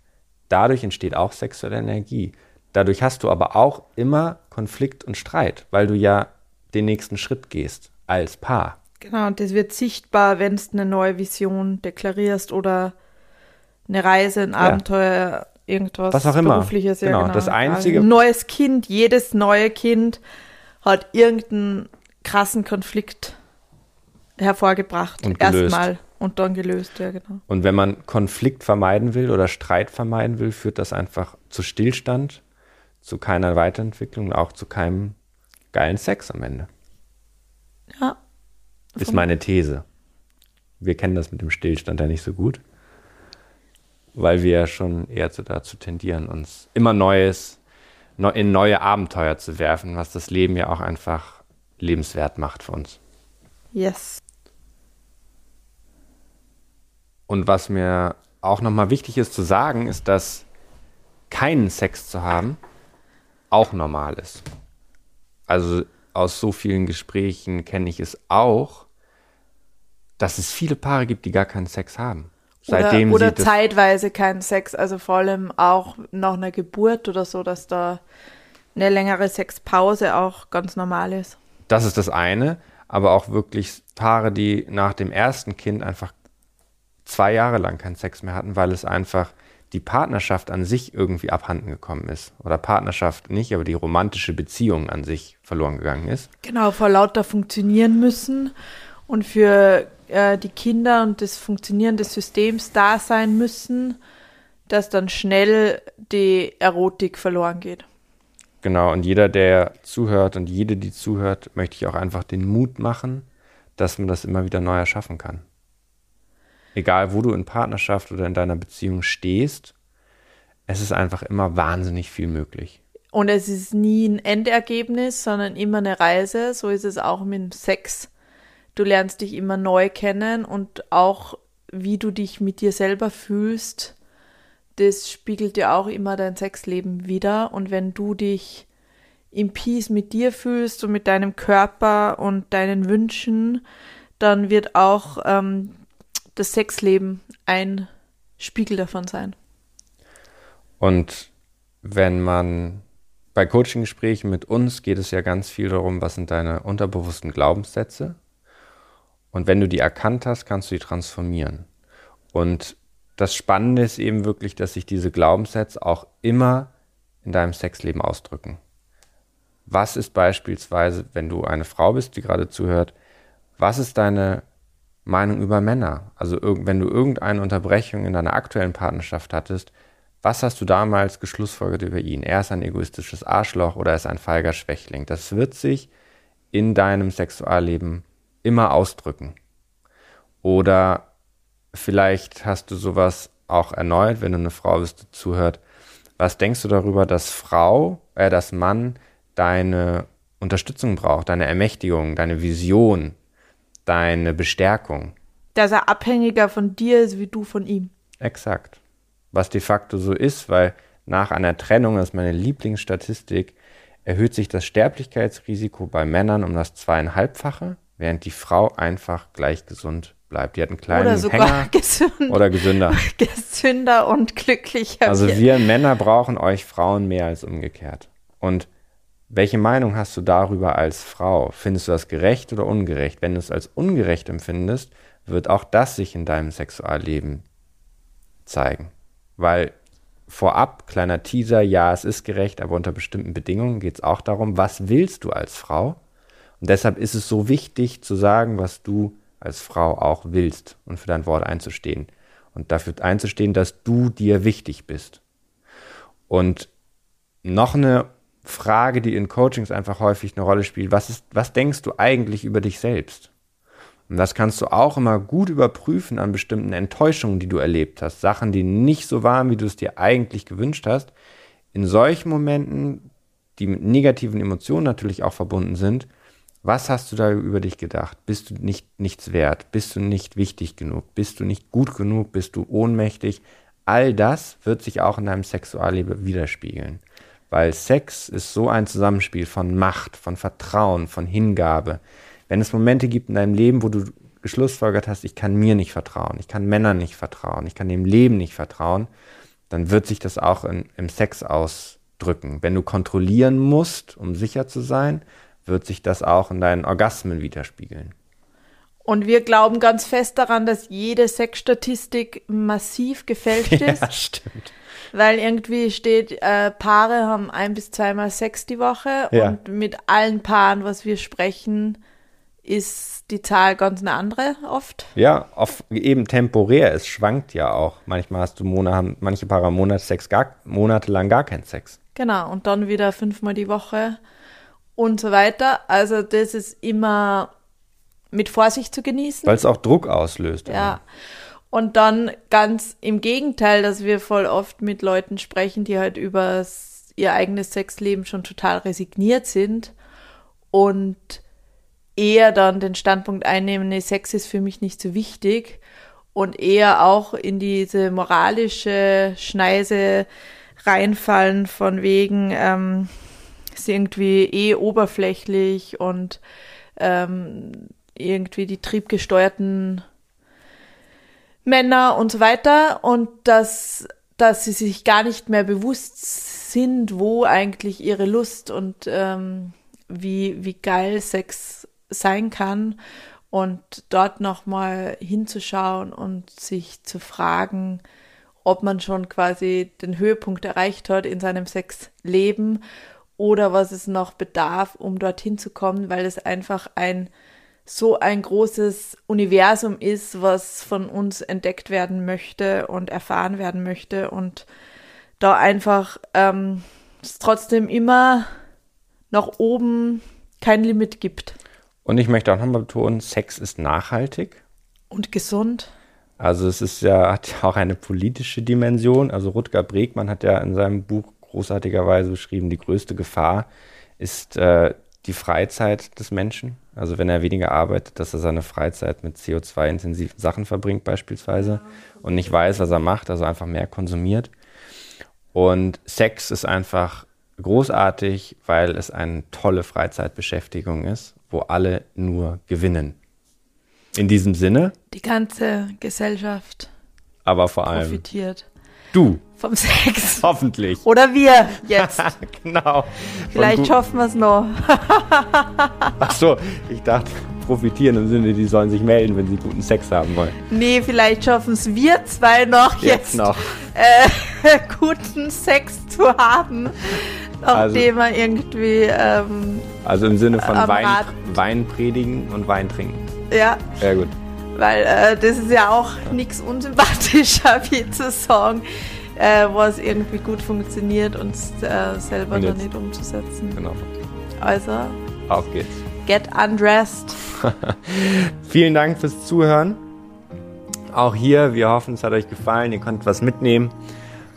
dadurch entsteht auch sexuelle Energie. Dadurch hast du aber auch immer Konflikt und Streit, weil du ja den nächsten Schritt gehst als Paar. Genau, und das wird sichtbar, wenn du eine neue Vision deklarierst oder eine Reise, ein Abenteuer, ja. irgendwas Was auch immer. berufliches. Ja, genau. genau. Das einzige. Ein neues Kind, jedes neue Kind hat irgendeinen krassen Konflikt hervorgebracht. Und. Erstmal und dann gelöst, ja, genau. Und wenn man Konflikt vermeiden will oder Streit vermeiden will, führt das einfach zu Stillstand, zu keiner Weiterentwicklung und auch zu keinem geilen Sex am Ende. Ja. Ist meine These. Wir kennen das mit dem Stillstand ja nicht so gut weil wir schon eher dazu tendieren, uns immer Neues, in neue Abenteuer zu werfen, was das Leben ja auch einfach lebenswert macht für uns. Yes. Und was mir auch nochmal wichtig ist zu sagen, ist, dass keinen Sex zu haben auch normal ist. Also aus so vielen Gesprächen kenne ich es auch, dass es viele Paare gibt, die gar keinen Sex haben. Seitdem oder, oder zeitweise keinen Sex, also vor allem auch nach einer Geburt oder so, dass da eine längere Sexpause auch ganz normal ist. Das ist das eine, aber auch wirklich Paare, die nach dem ersten Kind einfach zwei Jahre lang keinen Sex mehr hatten, weil es einfach die Partnerschaft an sich irgendwie abhanden gekommen ist. Oder Partnerschaft nicht, aber die romantische Beziehung an sich verloren gegangen ist. Genau, vor lauter funktionieren müssen und für äh, die Kinder und das Funktionieren des Systems da sein müssen, dass dann schnell die Erotik verloren geht. Genau, und jeder, der zuhört und jede, die zuhört, möchte ich auch einfach den Mut machen, dass man das immer wieder neu erschaffen kann. Egal, wo du in Partnerschaft oder in deiner Beziehung stehst, es ist einfach immer wahnsinnig viel möglich. Und es ist nie ein Endergebnis, sondern immer eine Reise. So ist es auch mit dem Sex du lernst dich immer neu kennen und auch wie du dich mit dir selber fühlst, das spiegelt dir auch immer dein Sexleben wieder. Und wenn du dich im Peace mit dir fühlst und mit deinem Körper und deinen Wünschen, dann wird auch ähm, das Sexleben ein Spiegel davon sein. Und wenn man bei Coaching-Gesprächen mit uns geht es ja ganz viel darum, was sind deine unterbewussten Glaubenssätze Und wenn du die erkannt hast, kannst du die transformieren. Und das Spannende ist eben wirklich, dass sich diese Glaubenssätze auch immer in deinem Sexleben ausdrücken. Was ist beispielsweise, wenn du eine Frau bist, die gerade zuhört, was ist deine Meinung über Männer? Also wenn du irgendeine Unterbrechung in deiner aktuellen Partnerschaft hattest, was hast du damals geschlussfolgert über ihn? Er ist ein egoistisches Arschloch oder er ist ein feiger Schwächling. Das wird sich in deinem Sexualleben immer ausdrücken. Oder vielleicht hast du sowas auch erneut, wenn du eine Frau bist, die zuhört. Was denkst du darüber, dass Frau, äh, dass Mann deine Unterstützung braucht, deine Ermächtigung, deine Vision, deine Bestärkung? Dass er abhängiger von dir ist, wie du von ihm. Exakt. Was de facto so ist, weil nach einer Trennung, das ist meine Lieblingsstatistik, erhöht sich das Sterblichkeitsrisiko bei Männern um das zweieinhalbfache, während die Frau einfach gleich gesund bleibt. Die hat einen kleinen oder sogar Hänger gesund, oder gesünder. gesünder und glücklicher. Also wird. wir Männer brauchen euch Frauen mehr als umgekehrt. Und welche Meinung hast du darüber als Frau? Findest du das gerecht oder ungerecht? Wenn du es als ungerecht empfindest, wird auch das sich in deinem Sexualleben zeigen. Weil vorab, kleiner Teaser, ja, es ist gerecht, aber unter bestimmten Bedingungen geht es auch darum, was willst du als Frau? Und deshalb ist es so wichtig zu sagen, was du als Frau auch willst und für dein Wort einzustehen. Und dafür einzustehen, dass du dir wichtig bist. Und noch eine Frage, die in Coachings einfach häufig eine Rolle spielt, was, ist, was denkst du eigentlich über dich selbst? Und das kannst du auch immer gut überprüfen an bestimmten Enttäuschungen, die du erlebt hast. Sachen, die nicht so waren, wie du es dir eigentlich gewünscht hast. In solchen Momenten, die mit negativen Emotionen natürlich auch verbunden sind, was hast du da über dich gedacht? Bist du nicht nichts wert? Bist du nicht wichtig genug? Bist du nicht gut genug? Bist du ohnmächtig? All das wird sich auch in deinem Sexualleben widerspiegeln. Weil Sex ist so ein Zusammenspiel von Macht, von Vertrauen, von Hingabe. Wenn es Momente gibt in deinem Leben, wo du geschlussfolgert hast, ich kann mir nicht vertrauen, ich kann Männern nicht vertrauen, ich kann dem Leben nicht vertrauen, dann wird sich das auch in, im Sex ausdrücken. Wenn du kontrollieren musst, um sicher zu sein, wird sich das auch in deinen Orgasmen widerspiegeln. Und wir glauben ganz fest daran, dass jede Sexstatistik massiv gefälscht ist. Ja, stimmt. Weil irgendwie steht, äh, Paare haben ein bis zweimal Sex die Woche Ja. und mit allen Paaren, was wir sprechen, ist die Zahl ganz eine andere oft. Ja, auf, eben temporär. Es schwankt ja auch. Manchmal hast du haben manche Paare im Monat Sex gar, monatelang gar keinen Sex. Genau, und dann wieder fünfmal die Woche und so weiter. Also das ist immer mit Vorsicht zu genießen. Weil es auch Druck auslöst. Ja. Und dann ganz im Gegenteil, dass wir voll oft mit Leuten sprechen, die halt über ihr eigenes Sexleben schon total resigniert sind und eher dann den Standpunkt einnehmen, nee, Sex ist für mich nicht so wichtig und eher auch in diese moralische Schneise reinfallen von wegen, ähm, ist irgendwie eh oberflächlich und ähm, irgendwie die triebgesteuerten Männer und so weiter und dass, dass sie sich gar nicht mehr bewusst sind, wo eigentlich ihre Lust und ähm, wie, wie geil Sex sein kann und dort nochmal hinzuschauen und sich zu fragen, ob man schon quasi den Höhepunkt erreicht hat in seinem Sexleben oder was es noch bedarf, um dorthin zu kommen, weil es einfach ein so ein großes Universum ist, was von uns entdeckt werden möchte und erfahren werden möchte und da einfach ähm, es trotzdem immer nach oben kein Limit gibt. Und ich möchte auch nochmal betonen, Sex ist nachhaltig. Und gesund. Also es ist ja, hat ja auch eine politische Dimension. Also Rutger Bregmann hat ja in seinem Buch großartigerweise beschrieben, die größte Gefahr ist äh, die Freizeit des Menschen. Also wenn er weniger arbeitet, dass er seine Freizeit mit CO2-intensiven Sachen verbringt beispielsweise und nicht weiß, was er macht, also einfach mehr konsumiert. Und Sex ist einfach großartig, weil es eine tolle Freizeitbeschäftigung ist, wo alle nur gewinnen. In diesem Sinne, Die ganze Gesellschaft aber vor allem profitiert du, vom Sex. hoffentlich. Oder wir jetzt. genau. Vielleicht schaffen wir es noch. Ach so, ich dachte profitieren im Sinne, die sollen sich melden, wenn sie guten Sex haben wollen. Nee, vielleicht schaffen es wir zwei noch jetzt, Jetzt noch. Äh, guten Sex zu haben, nachdem er irgendwie, ähm, Also im Sinne von Wein, Rad. Wein predigen und Wein trinken. ja, Ja gut. weil äh, das ist ja auch nichts unsympathischer, wie zu sagen, äh, was irgendwie gut funktioniert und äh, selber Und jetzt- nicht umzusetzen. Genau. Also, Auf geht's. get undressed. Vielen Dank fürs Zuhören. Auch hier, wir hoffen, es hat euch gefallen. Ihr konntet was mitnehmen.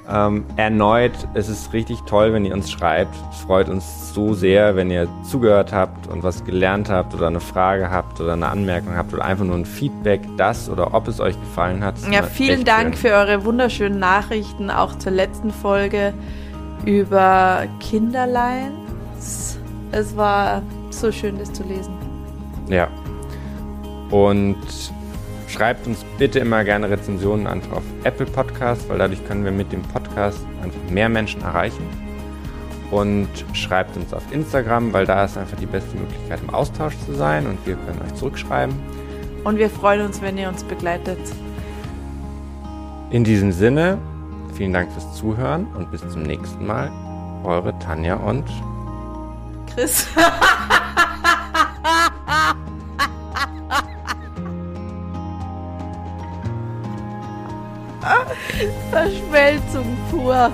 Ähm, erneut, es ist richtig toll, wenn ihr uns schreibt. Es freut uns so sehr, wenn ihr zugehört habt und was gelernt habt oder eine Frage habt oder eine Anmerkung habt oder einfach nur ein Feedback, das oder ob es euch gefallen hat. Ja, vielen Dank schön. für eure wunderschönen Nachrichten, auch zur letzten Folge über Kinderleins. Es war so schön, das zu lesen. Ja. Und schreibt uns bitte immer gerne Rezensionen einfach auf Apple Podcast, weil dadurch können wir mit dem Podcast einfach mehr Menschen erreichen. Und schreibt uns auf Instagram, weil da ist einfach die beste Möglichkeit, im Austausch zu sein und wir können euch zurückschreiben. Und wir freuen uns, wenn ihr uns begleitet. In diesem Sinne, vielen Dank fürs Zuhören und bis zum nächsten Mal. Eure Tanja und Chris. Verschmelzung pur.